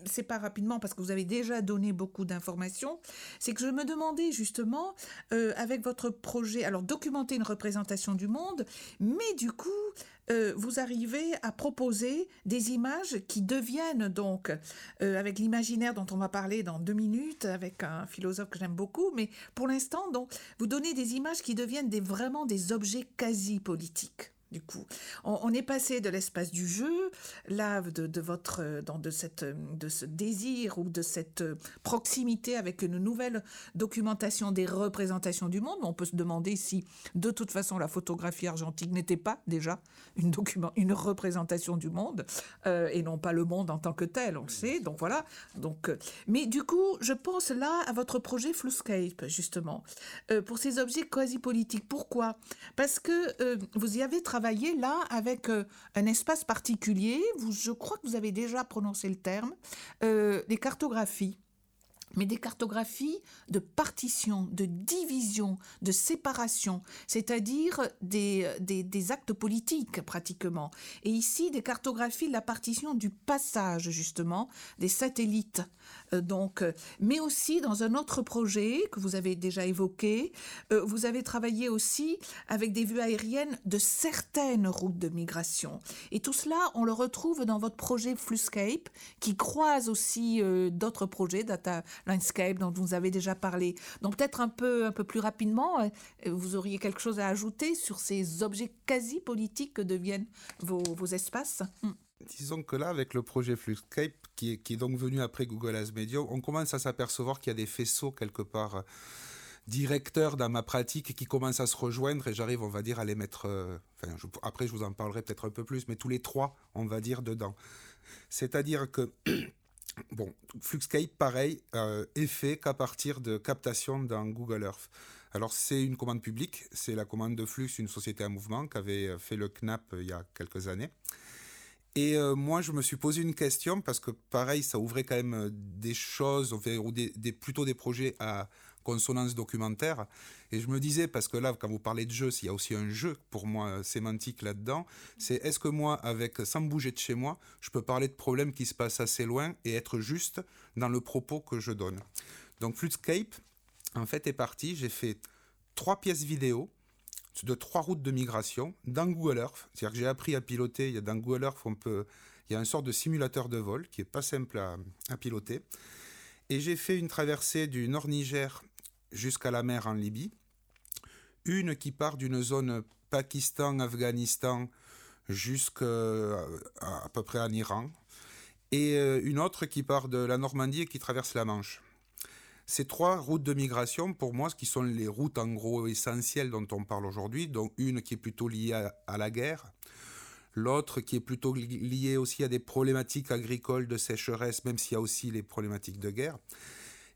c'est pas rapidement parce que vous avez déjà donné beaucoup d'informations, c'est que je me demandais justement, avec votre projet, alors documenter une représentation du monde, mais du coup, euh, vous arrivez à proposer des images qui deviennent donc, euh, avec l'imaginaire dont on va parler dans deux minutes, avec un philosophe que j'aime beaucoup, mais pour l'instant, donc, vous donnez des images qui deviennent vraiment des objets quasi politiques du coup. On, est passé de l'espace du jeu, là, de, votre, dans de, cette, de ce désir ou de cette proximité avec une nouvelle documentation des représentations du monde. On peut se demander si, de toute façon, la photographie argentique n'était pas déjà une, document, une représentation du monde, euh, et non pas le monde en tant que tel, on le sait. Donc voilà. Donc, euh, mais du coup, je pense là à votre projet Fluscape, justement, euh, pour ces objets quasi-politiques. Pourquoi? Parce que vous y avez travaillé là avec un espace particulier. Vous, je crois que vous avez déjà prononcé le terme, les cartographies mais des cartographies de partition, de division, de séparation, c'est-à-dire des, des, actes politiques pratiquement. Et ici, des cartographies de la partition du passage, justement, des satellites. Euh, donc, euh, mais aussi dans un autre projet que vous avez déjà évoqué, euh, vous avez travaillé aussi avec des vues aériennes de certaines routes de migration. Et tout cela, on le retrouve dans votre projet Fluscape, qui croise aussi d'autres projets, Data Landscape, dont vous avez déjà parlé. Donc peut-être un peu, un peu plus rapidement, vous auriez quelque chose à ajouter sur ces objets quasi politiques que deviennent vos, vos espaces? Hmm. Disons que là, avec le projet Fluxcape, qui est, donc venu après Google As Media, on commence à s'apercevoir qu'il y a des faisceaux quelque part euh, directeurs dans ma pratique qui commencent à se rejoindre et j'arrive, on va dire, à les mettre. Euh, après, je vous en parlerai peut-être un peu plus, mais tous les trois, on va dire, dedans. C'est-à-dire que. Bon, Fluxcape, pareil, euh, est fait qu'à partir de captation dans Google Earth. Alors c'est une commande publique, c'est la commande de Flux, une société à mouvement qui avait fait le CNAP il y a quelques années. Et euh, moi, je me suis posé une question parce que, pareil, ça ouvrait quand même euh, des choses, ou plutôt des projets à consonance documentaire. Et je me disais, parce que là, quand vous parlez de jeu, il y a aussi un jeu pour moi euh, sémantique là-dedans, c'est est-ce que moi, avec sans bouger de chez moi, je peux parler de problèmes qui se passent assez loin et être juste dans le propos que je donne? Donc Flutscape, en fait, est parti. J'ai fait trois pièces vidéo de trois routes de migration dans Google Earth. C'est-à-dire que j'ai appris à piloter. Il y a dans Google Earth, on peut, il y a une sorte de simulateur de vol qui est pas simple à, piloter. Et j'ai fait une traversée du nord Niger jusqu'à la mer en Libye. Une qui part d'une zone Pakistan-Afghanistan jusqu'à à peu près en Iran. Et euh, une autre qui part de la Normandie et qui traverse la Manche. Ces trois routes de migration, pour moi, ce qui sont les routes en gros essentielles dont on parle aujourd'hui, donc une qui est plutôt liée à, la guerre, l'autre qui est plutôt liée aussi à des problématiques agricoles de sécheresse, même s'il y a aussi les problématiques de guerre.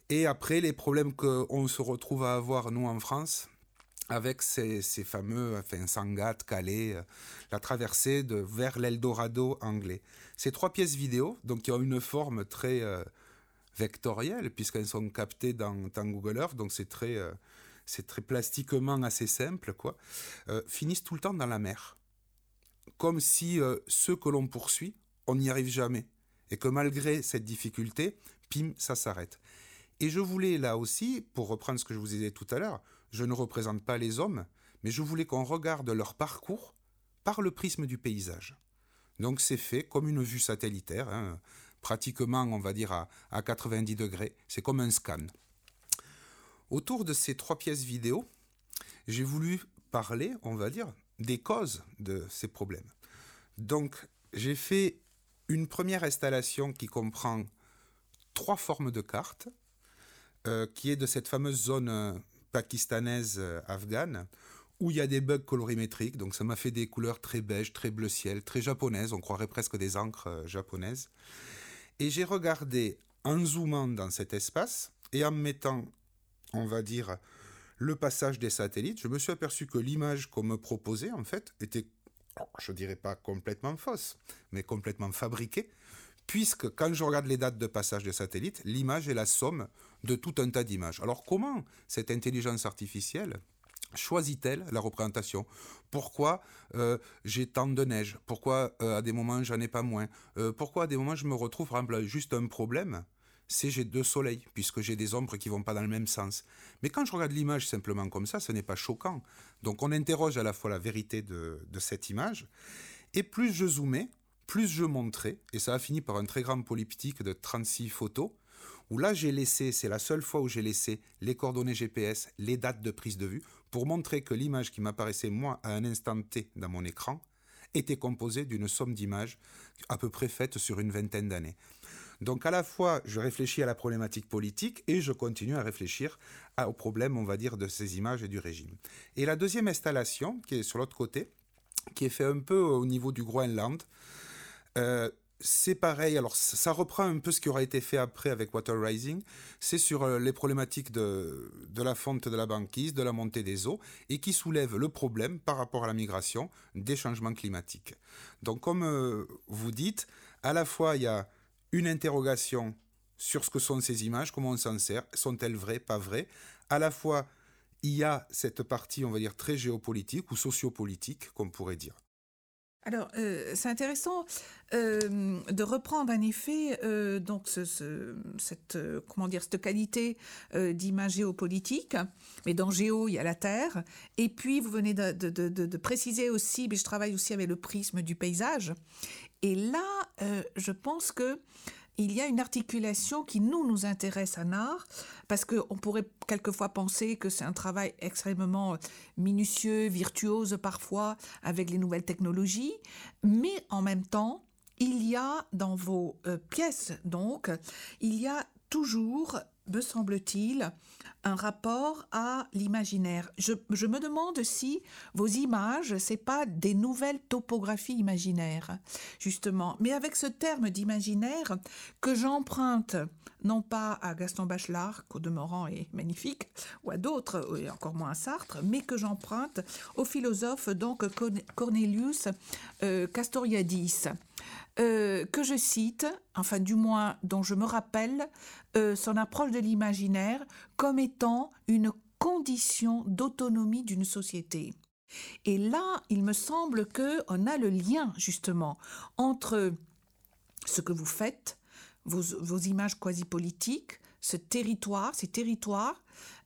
Et après, les problèmes qu'on se retrouve à avoir, nous, en France, avec ces, fameux, enfin, Sangat, Calais, euh, la traversée de, vers l'Eldorado anglais. Ces trois pièces vidéo, donc qui ont une forme très... Euh, vectorielles, puisqu'elles sont captées dans, Google Earth, donc c'est très, euh, c'est très plastiquement assez simple, quoi, euh, finissent tout le temps dans la mer. Comme si euh, ceux que l'on poursuit, on n'y arrive jamais. Et que malgré cette difficulté, pim, ça s'arrête. Et je voulais là aussi, pour reprendre ce que je vous disais tout à l'heure, je ne représente pas les hommes, mais je voulais qu'on regarde leur parcours par le prisme du paysage. Donc c'est fait comme une vue satellitaire. Hein pratiquement, on va dire, à, 90 degrés. C'est comme un scan. Autour de ces trois pièces vidéo, j'ai voulu parler, on va dire, des causes de ces problèmes. Donc, j'ai fait une première installation qui comprend trois formes de cartes, euh, qui est de cette fameuse zone euh, pakistanaise euh, afghane, où il y a des bugs colorimétriques, donc ça m'a fait des couleurs très beige, très bleu ciel, très japonaises, on croirait presque des encres japonaises. Et j'ai regardé en zoomant dans cet espace et en mettant, on va dire, le passage des satellites, je me suis aperçu que l'image qu'on me proposait, en fait, était, je dirais pas complètement fausse, mais complètement fabriquée, puisque quand je regarde les dates de passage des satellites, l'image est la somme de tout un tas d'images. Alors comment cette intelligence artificielle choisit-elle la représentation? Pourquoi euh, j'ai tant de neige? Pourquoi euh, à des moments j'en ai pas moins? Euh, Pourquoi à des moments je me retrouve, par exemple, juste un problème? C'est j'ai deux soleils, puisque j'ai des ombres qui vont pas dans le même sens. Mais quand je regarde l'image simplement comme ça, ce n'est pas choquant. Donc on interroge à la fois la vérité de, de cette image, et plus je zoomais, plus je montrais, et ça a fini par un très grand polyptyque de 36 photos, où là j'ai laissé, c'est la seule fois où j'ai laissé les coordonnées GPS, les dates de prise de vue, pour montrer que l'image qui m'apparaissait moi à un instant T dans mon écran était composée d'une somme d'images à peu près faite sur une vingtaine d'années. Donc à la fois, je réfléchis à la problématique politique et je continue à réfléchir au problème, on va dire, de ces images et du régime. Et la deuxième installation, qui est sur l'autre côté, qui est fait un peu au niveau du Groenland, euh, c'est pareil, alors ça reprend un peu ce qui aura été fait après avec Water Rising, c'est sur euh, les problématiques de, la fonte de la banquise, de la montée des eaux, et qui soulève le problème par rapport à la migration des changements climatiques. Donc comme euh, vous dites, à la fois il y a une interrogation sur ce que sont ces images, comment on s'en sert, sont-elles vraies, pas vraies, à la fois il y a cette partie, on va dire, très géopolitique ou sociopolitique, qu'on pourrait dire. Alors, euh, c'est intéressant euh, de reprendre en effet euh, donc cette qualité d'image géopolitique. Mais dans géo, il y a la terre. Et puis vous venez de, préciser aussi, mais je travaille aussi avec le prisme du paysage. Et là, je pense que il y a une articulation qui nous nous intéresse à NAR, parce qu'on pourrait quelquefois penser que c'est un travail extrêmement minutieux, virtuose parfois, avec les nouvelles technologies, mais en même temps, il y a dans vos euh, pièces, donc, il y a toujours me semble-t-il, un rapport à l'imaginaire. Je, me demande si vos images, c'est pas des nouvelles topographies imaginaires, justement, mais avec ce terme d'imaginaire que j'emprunte non pas à Gaston Bachelard, qu'au demeurant est magnifique, ou à d'autres, et encore moins à Sartre, mais que j'emprunte au philosophe donc Cornelius euh, Castoriadis. Euh, que je cite, enfin du moins dont je me rappelle, euh, son approche de l'imaginaire comme étant une condition d'autonomie d'une société. Et là, il me semble que on a le lien justement entre ce que vous faites, vos, images quasi-politiques, ce territoire, ces territoires,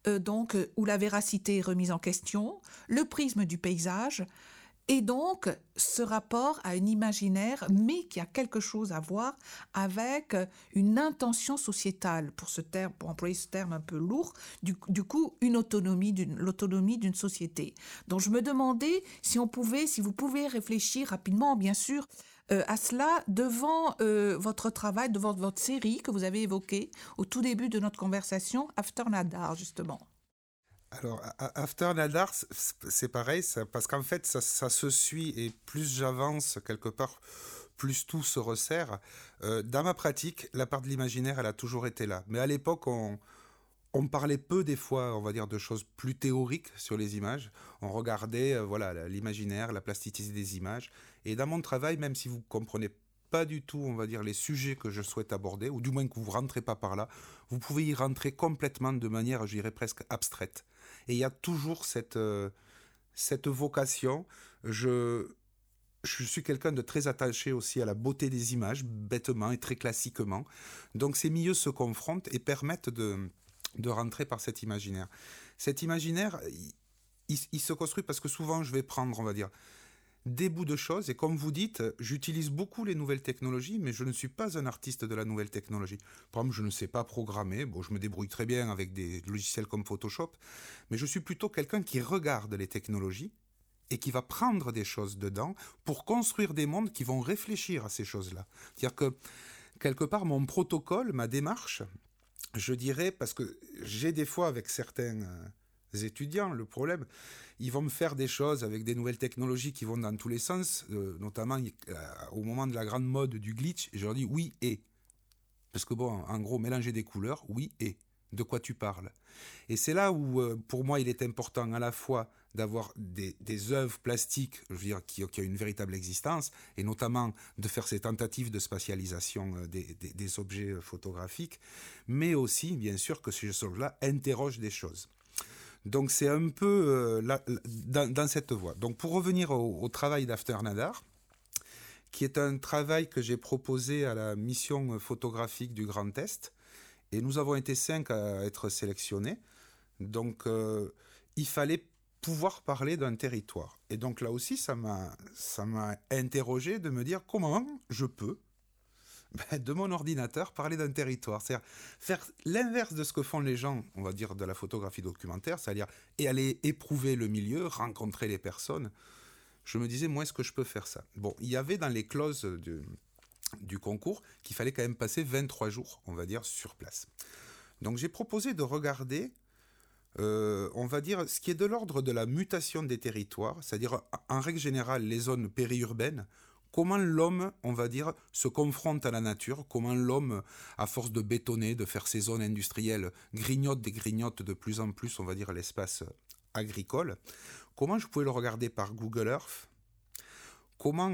euh, donc où la véracité est remise en question, le prisme du paysage, et donc, ce rapport à un imaginaire, mais qui a quelque chose à voir avec une intention sociétale, pour, pour employer ce terme un peu lourd, du, coup, une autonomie, l'autonomie d'une société. Donc, je me demandais si on pouvait, si vous pouvez réfléchir rapidement, bien sûr, à cela devant votre travail, devant votre série que vous avez évoquée au tout début de notre conversation, After Nadar, justement alors, After Nadar, c'est pareil, parce qu'en fait, ça, se suit et plus j'avance quelque part, plus tout se resserre. dans ma pratique, la part de l'imaginaire, elle a toujours été là. Mais à l'époque, on, parlait peu des fois, on va dire, de choses plus théoriques sur les images. On regardait, euh, voilà, l'imaginaire, la plasticité des images. Et dans mon travail, même si vous comprenez pas du tout, on va dire, les sujets que je souhaite aborder, ou du moins que vous rentrez pas par là, vous pouvez y rentrer complètement de manière, je dirais, presque abstraite. Et il y a toujours cette, euh, cette vocation. Je, je suis quelqu'un de très attaché aussi à la beauté des images, bêtement et très classiquement. Donc ces milieux se confrontent et permettent de de rentrer par cet imaginaire. Cet imaginaire, il, se construit parce que souvent je vais prendre, on va dire, des bouts de choses. Et comme vous dites, j'utilise beaucoup les nouvelles technologies, mais je ne suis pas un artiste de la nouvelle technologie. Par exemple, je ne sais pas programmer. Bon, je me débrouille très bien avec des logiciels comme Photoshop, mais je suis plutôt quelqu'un qui regarde les technologies et qui va prendre des choses dedans pour construire des mondes qui vont réfléchir à ces choses-là. C'est-à-dire que quelque part, mon protocole, ma démarche, je dirais, parce que j'ai des fois avec certains euh, étudiants, le problème, ils vont me faire des choses avec des nouvelles technologies qui vont dans tous les sens, euh, notamment euh, au moment de la grande mode du glitch, je leur dis oui et. Parce que bon, en gros, mélanger des couleurs, oui et. De quoi tu parles? Et c'est là où, pour moi, il est important à la fois d'avoir des, œuvres plastiques je veux dire, qui, qui, ont une véritable existence, et notamment de faire ces tentatives de spatialisation euh, des, des, objets euh, photographiques, mais aussi, bien sûr, que ces choses-là interrogent des choses. Donc c'est un peu euh, dans, cette voie. Donc pour revenir au, travail d'After Nadar, qui est un travail que j'ai proposé à la mission photographique du Grand Est, et nous avons été cinq à être sélectionnés. Donc euh, il fallait pouvoir parler d'un territoire. Et donc là aussi, ça m'a, ça m'a interrogé de me dire comment je peux, de mon ordinateur, parler d'un territoire. C'est-à-dire faire l'inverse de ce que font les gens, on va dire, de la photographie documentaire, c'est-à-dire et aller éprouver le milieu, rencontrer les personnes. Je me disais, moi, est-ce que je peux faire ça? Bon, il y avait dans les clauses du, du concours qu'il fallait quand même passer 23 jours, on va dire, sur place. Donc j'ai proposé de regarder euh, on va dire, ce qui est de l'ordre de la mutation des territoires, c'est-à-dire en règle générale les zones périurbaines, comment l'homme, on va dire, se confronte à la nature, comment l'homme, à force de bétonner, de faire ses zones industrielles, grignote des grignotes de plus en plus, on va dire, l'espace agricole, comment je pouvais le regarder par Google Earth, comment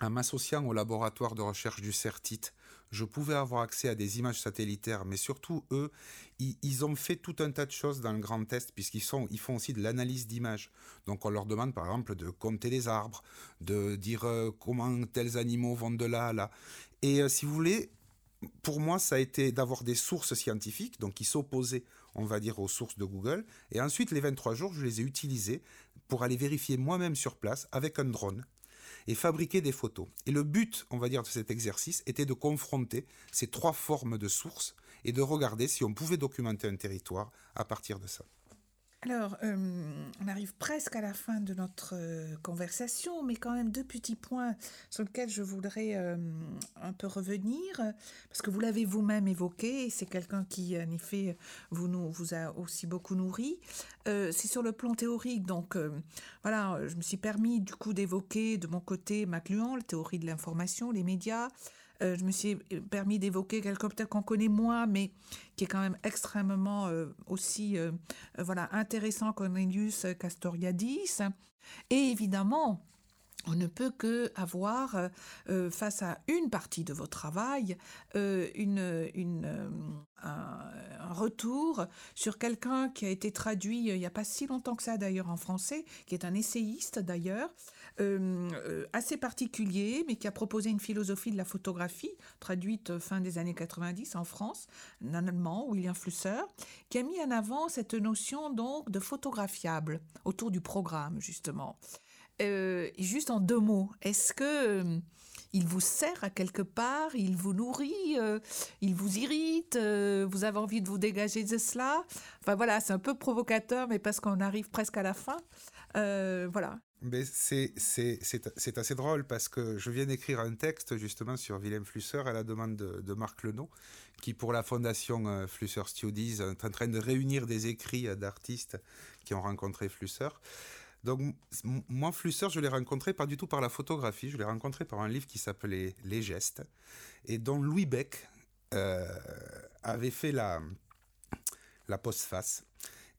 en m'associant au laboratoire de recherche du CERTIT, je pouvais avoir accès à des images satellitaires, mais surtout, eux, ils, ont fait tout un tas de choses dans le grand test, puisqu'ils ils font aussi de l'analyse d'images. Donc on leur demande par exemple de compter les arbres, de dire euh, comment tels animaux vont de là à là. Et euh, si vous voulez, pour moi, ça a été d'avoir des sources scientifiques, donc qui s'opposaient, on va dire, aux sources de Google. Et ensuite, les 23 jours, je les ai utilisés pour aller vérifier moi-même sur place avec un drone et fabriquer des photos. Et le but, on va dire, de cet exercice était de confronter ces trois formes de sources et de regarder si on pouvait documenter un territoire à partir de ça. Alors, euh, on arrive presque à la fin de notre euh, conversation, mais quand même deux petits points sur lesquels je voudrais euh, un peu revenir, parce que vous l'avez vous-même évoqué, c'est quelqu'un qui, en effet, vous, nous, vous a aussi beaucoup nourri. c'est sur le plan théorique, donc voilà, je me suis permis du coup d'évoquer de mon côté McLuhan, la théorie de l'information, les médias, euh, je me suis permis d'évoquer quelque peut-être qu'on connaît moins, mais qui est quand même extrêmement euh, aussi euh, voilà intéressant Cornelius Castoriadis. Et évidemment, on ne peut que avoir face à une partie de votre travail une, une, un, retour sur quelqu'un qui a été traduit il n'y a pas si longtemps que ça d'ailleurs en français, qui est un essayiste d'ailleurs, euh, euh, assez particulier, mais qui a proposé une philosophie de la photographie, traduite fin des années 90 en France, un Allemand, William Flusser, qui a mis en avant cette notion donc de photographiable autour du programme, justement. Euh, juste en deux mots, est-ce que il vous sert à quelque part, il vous nourrit, il vous irrite, vous avez envie de vous dégager de cela? Enfin voilà, c'est un peu provocateur, mais parce qu'on arrive presque à la fin. voilà. Mais c'est assez drôle parce que je viens d'écrire un texte justement sur Willem Flusser à la demande de, Marc Lenot, qui pour la fondation euh, Flusser Studies est en train de réunir des écrits euh, d'artistes qui ont rencontré Flusser. Donc moi, Flusser, je l'ai rencontré pas du tout par la photographie, je l'ai rencontré par un livre qui s'appelait Les gestes, et dont Louis Beck euh, avait fait la, la postface.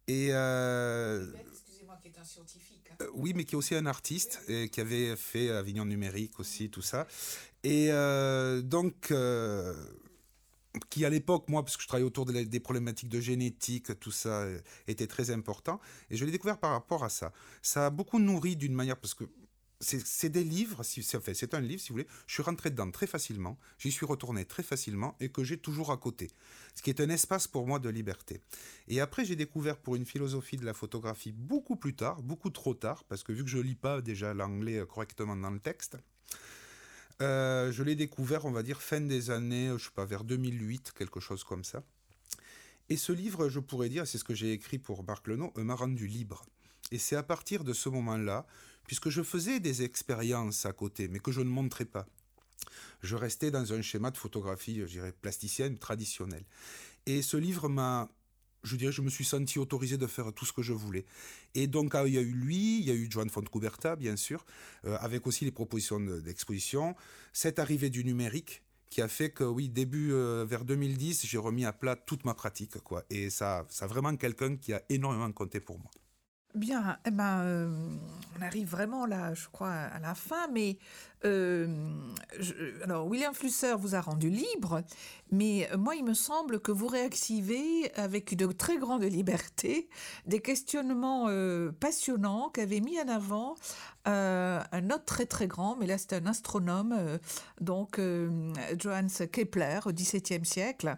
Et excusez-moi, qui est un scientifique. Euh, oui, mais qui est aussi un artiste et qui avait fait Avignon numérique aussi, tout ça. Et euh, donc, euh, qui à l'époque, moi, parce que je travaillais autour des problématiques de génétique, tout ça était très important. Et je l'ai découvert par rapport à ça. Ça a beaucoup nourri d'une manière, parce que c'est des livres, c'est un livre, si vous voulez, je suis rentré dedans très facilement, j'y suis retourné très facilement et que j'ai toujours à côté. Ce qui est un espace pour moi de liberté. Et après, j'ai découvert pour une philosophie de la photographie beaucoup plus tard, beaucoup trop tard, parce que vu que je lis pas déjà l'anglais euh, correctement dans le texte, euh, je l'ai découvert, on va dire, fin des années, je sais pas, vers 2008, quelque chose comme ça. Et ce livre, je pourrais dire, c'est ce que j'ai écrit pour Marc Lenot, m'a rendu libre. Et c'est à partir de ce moment-là puisque je faisais des expériences à côté, mais que je ne montrais pas. Je restais dans un schéma de photographie, je dirais, plasticienne, traditionnelle. Et ce livre m'a, je dirais, je me suis senti autorisé de faire tout ce que je voulais. Et donc, ah, il y a eu lui, il y a eu Joan Fontcuberta, bien sûr, euh, avec aussi les propositions d'exposition, cette arrivée du numérique, qui a fait que oui, début euh, vers 2010, j'ai remis à plat toute ma pratique, quoi. Et ça, ça vraiment quelqu'un qui a énormément compté pour moi. Bien, eh ben, euh, on arrive vraiment là, je crois, à la fin, mais euh, alors William Flusser vous a rendu libre, mais moi il me semble que vous réactivez avec une très grande liberté des questionnements euh, passionnants qu'avait mis en avant euh, un autre très très grand, mais là c'est un astronome, euh, donc euh, Johannes Kepler au XVIIe siècle.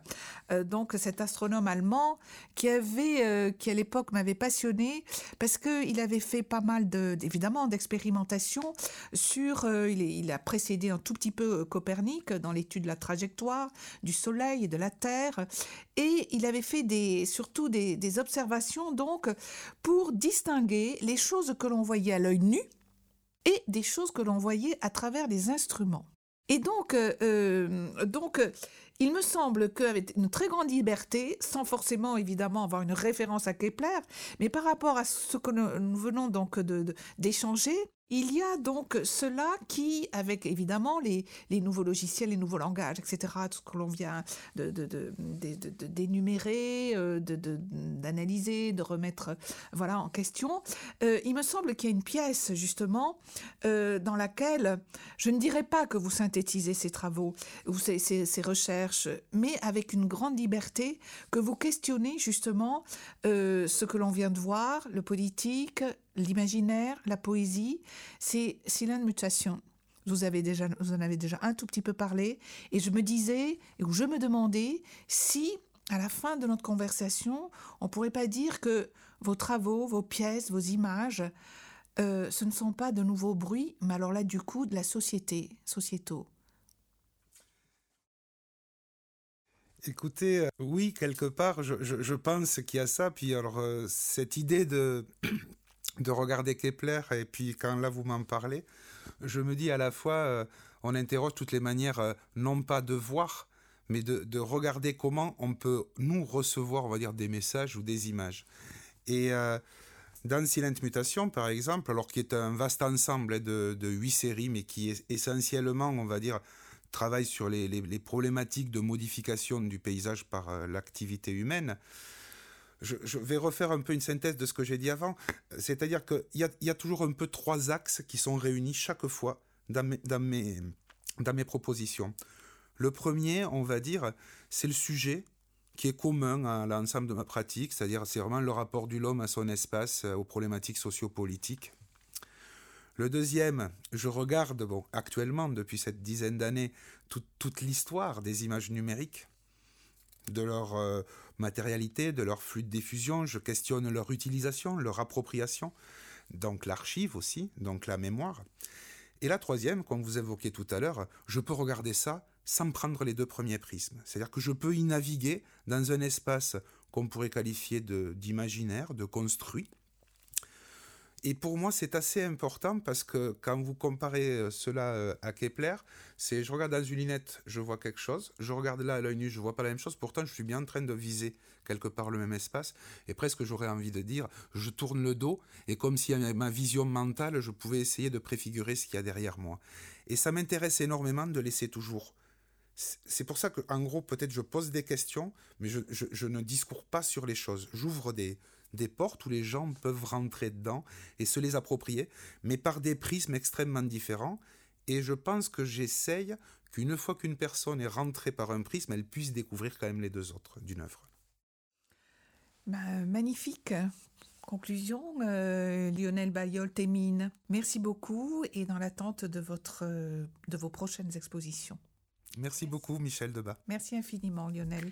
donc cet astronome allemand qui avait, qui à l'époque m'avait passionné parce que il avait fait pas mal de, évidemment d'expérimentations sur, il, a précédé un tout petit peu Copernic dans l'étude de la trajectoire du Soleil et de la Terre, et il avait fait des, surtout des, des observations donc pour distinguer les choses que l'on voyait à l'œil nu et des choses que l'on voyait à travers les instruments. Et donc, euh, euh, donc euh, il me semble qu'avec une très grande liberté, sans forcément évidemment avoir une référence à Kepler, mais par rapport à ce que nous, venons donc d'échanger, il y a donc cela qui, avec évidemment les, nouveaux logiciels, les nouveaux langages, etc., tout ce que l'on vient d'énumérer, de, de, d'analyser, de, remettre voilà, en question, euh, il me semble qu'il y a une pièce justement euh, dans laquelle je ne dirais pas que vous synthétisez ces travaux ou ces, ces, recherches, mais avec une grande liberté, que vous questionnez justement euh, ce que l'on vient de voir, le politique, l'imaginaire, la poésie, c'est de mutation. Vous, avez déjà, vous en avez déjà un tout petit peu parlé, et je me disais, ou je me demandais si, à la fin de notre conversation, on ne pourrait pas dire que vos travaux, vos pièces, vos images, euh, ce ne sont pas de nouveaux bruits, mais alors là, du coup, de la société, sociétaux. Écoutez, euh, oui, quelque part, je, pense qu'il y a ça. Puis alors, euh, cette idée de de regarder Kepler et puis quand là vous m'en parlez, je me dis à la fois euh, on interroge toutes les manières euh, non pas de voir mais de, regarder comment on peut nous recevoir on va dire des messages ou des images. Et euh, dans Silent Mutation par exemple, alors qui est un vaste ensemble de, huit séries mais qui est essentiellement on va dire travaille sur les, les problématiques de modification du paysage par l'activité humaine je, vais refaire un peu une synthèse de ce que j'ai dit avant. C'est-à-dire qu'il y, a, toujours un peu trois axes qui sont réunis chaque fois dans mes, propositions. Le premier, on va dire, c'est le sujet qui est commun à l'ensemble de ma pratique, c'est-à-dire c'est vraiment le rapport du l'homme à son espace, euh, aux problématiques sociopolitiques. Le deuxième, je regarde bon, actuellement, depuis cette dizaine d'années, toute l'histoire des images numériques, de leur euh, matérialité, de leur flux de diffusion, je questionne leur utilisation, leur appropriation, donc l'archive aussi, donc la mémoire. Et la troisième, comme vous évoquiez tout à l'heure, je peux regarder ça sans prendre les deux premiers prismes. C'est-à-dire que je peux y naviguer dans un espace qu'on pourrait qualifier d'imaginaire, de, construit, et pour moi, c'est assez important parce que quand vous comparez euh, cela euh, à Kepler, c'est je regarde dans une lunette, je vois quelque chose, je regarde là à l'œil nu, je vois pas la même chose, pourtant je suis bien en train de viser quelque part le même espace, et presque j'aurais envie de dire, je tourne le dos, et comme si ma vision mentale, je pouvais essayer de préfigurer ce qu'il y a derrière moi. Et ça m'intéresse énormément de laisser toujours. C'est pour ça qu'en gros, peut-être je pose des questions, mais je ne discours pas sur les choses. J'ouvre des, des portes où les gens peuvent rentrer dedans et se les approprier, mais par des prismes extrêmement différents. Et je pense que j'essaye qu'une fois qu'une personne est rentrée par un prisme, elle puisse découvrir quand même les deux autres d'une œuvre. Bah, magnifique. Conclusion, euh, Lionel Bayol-Témine. Merci beaucoup et dans l'attente de, votre, de vos prochaines expositions. Merci beaucoup, Michel Debat. Merci infiniment, Lionel.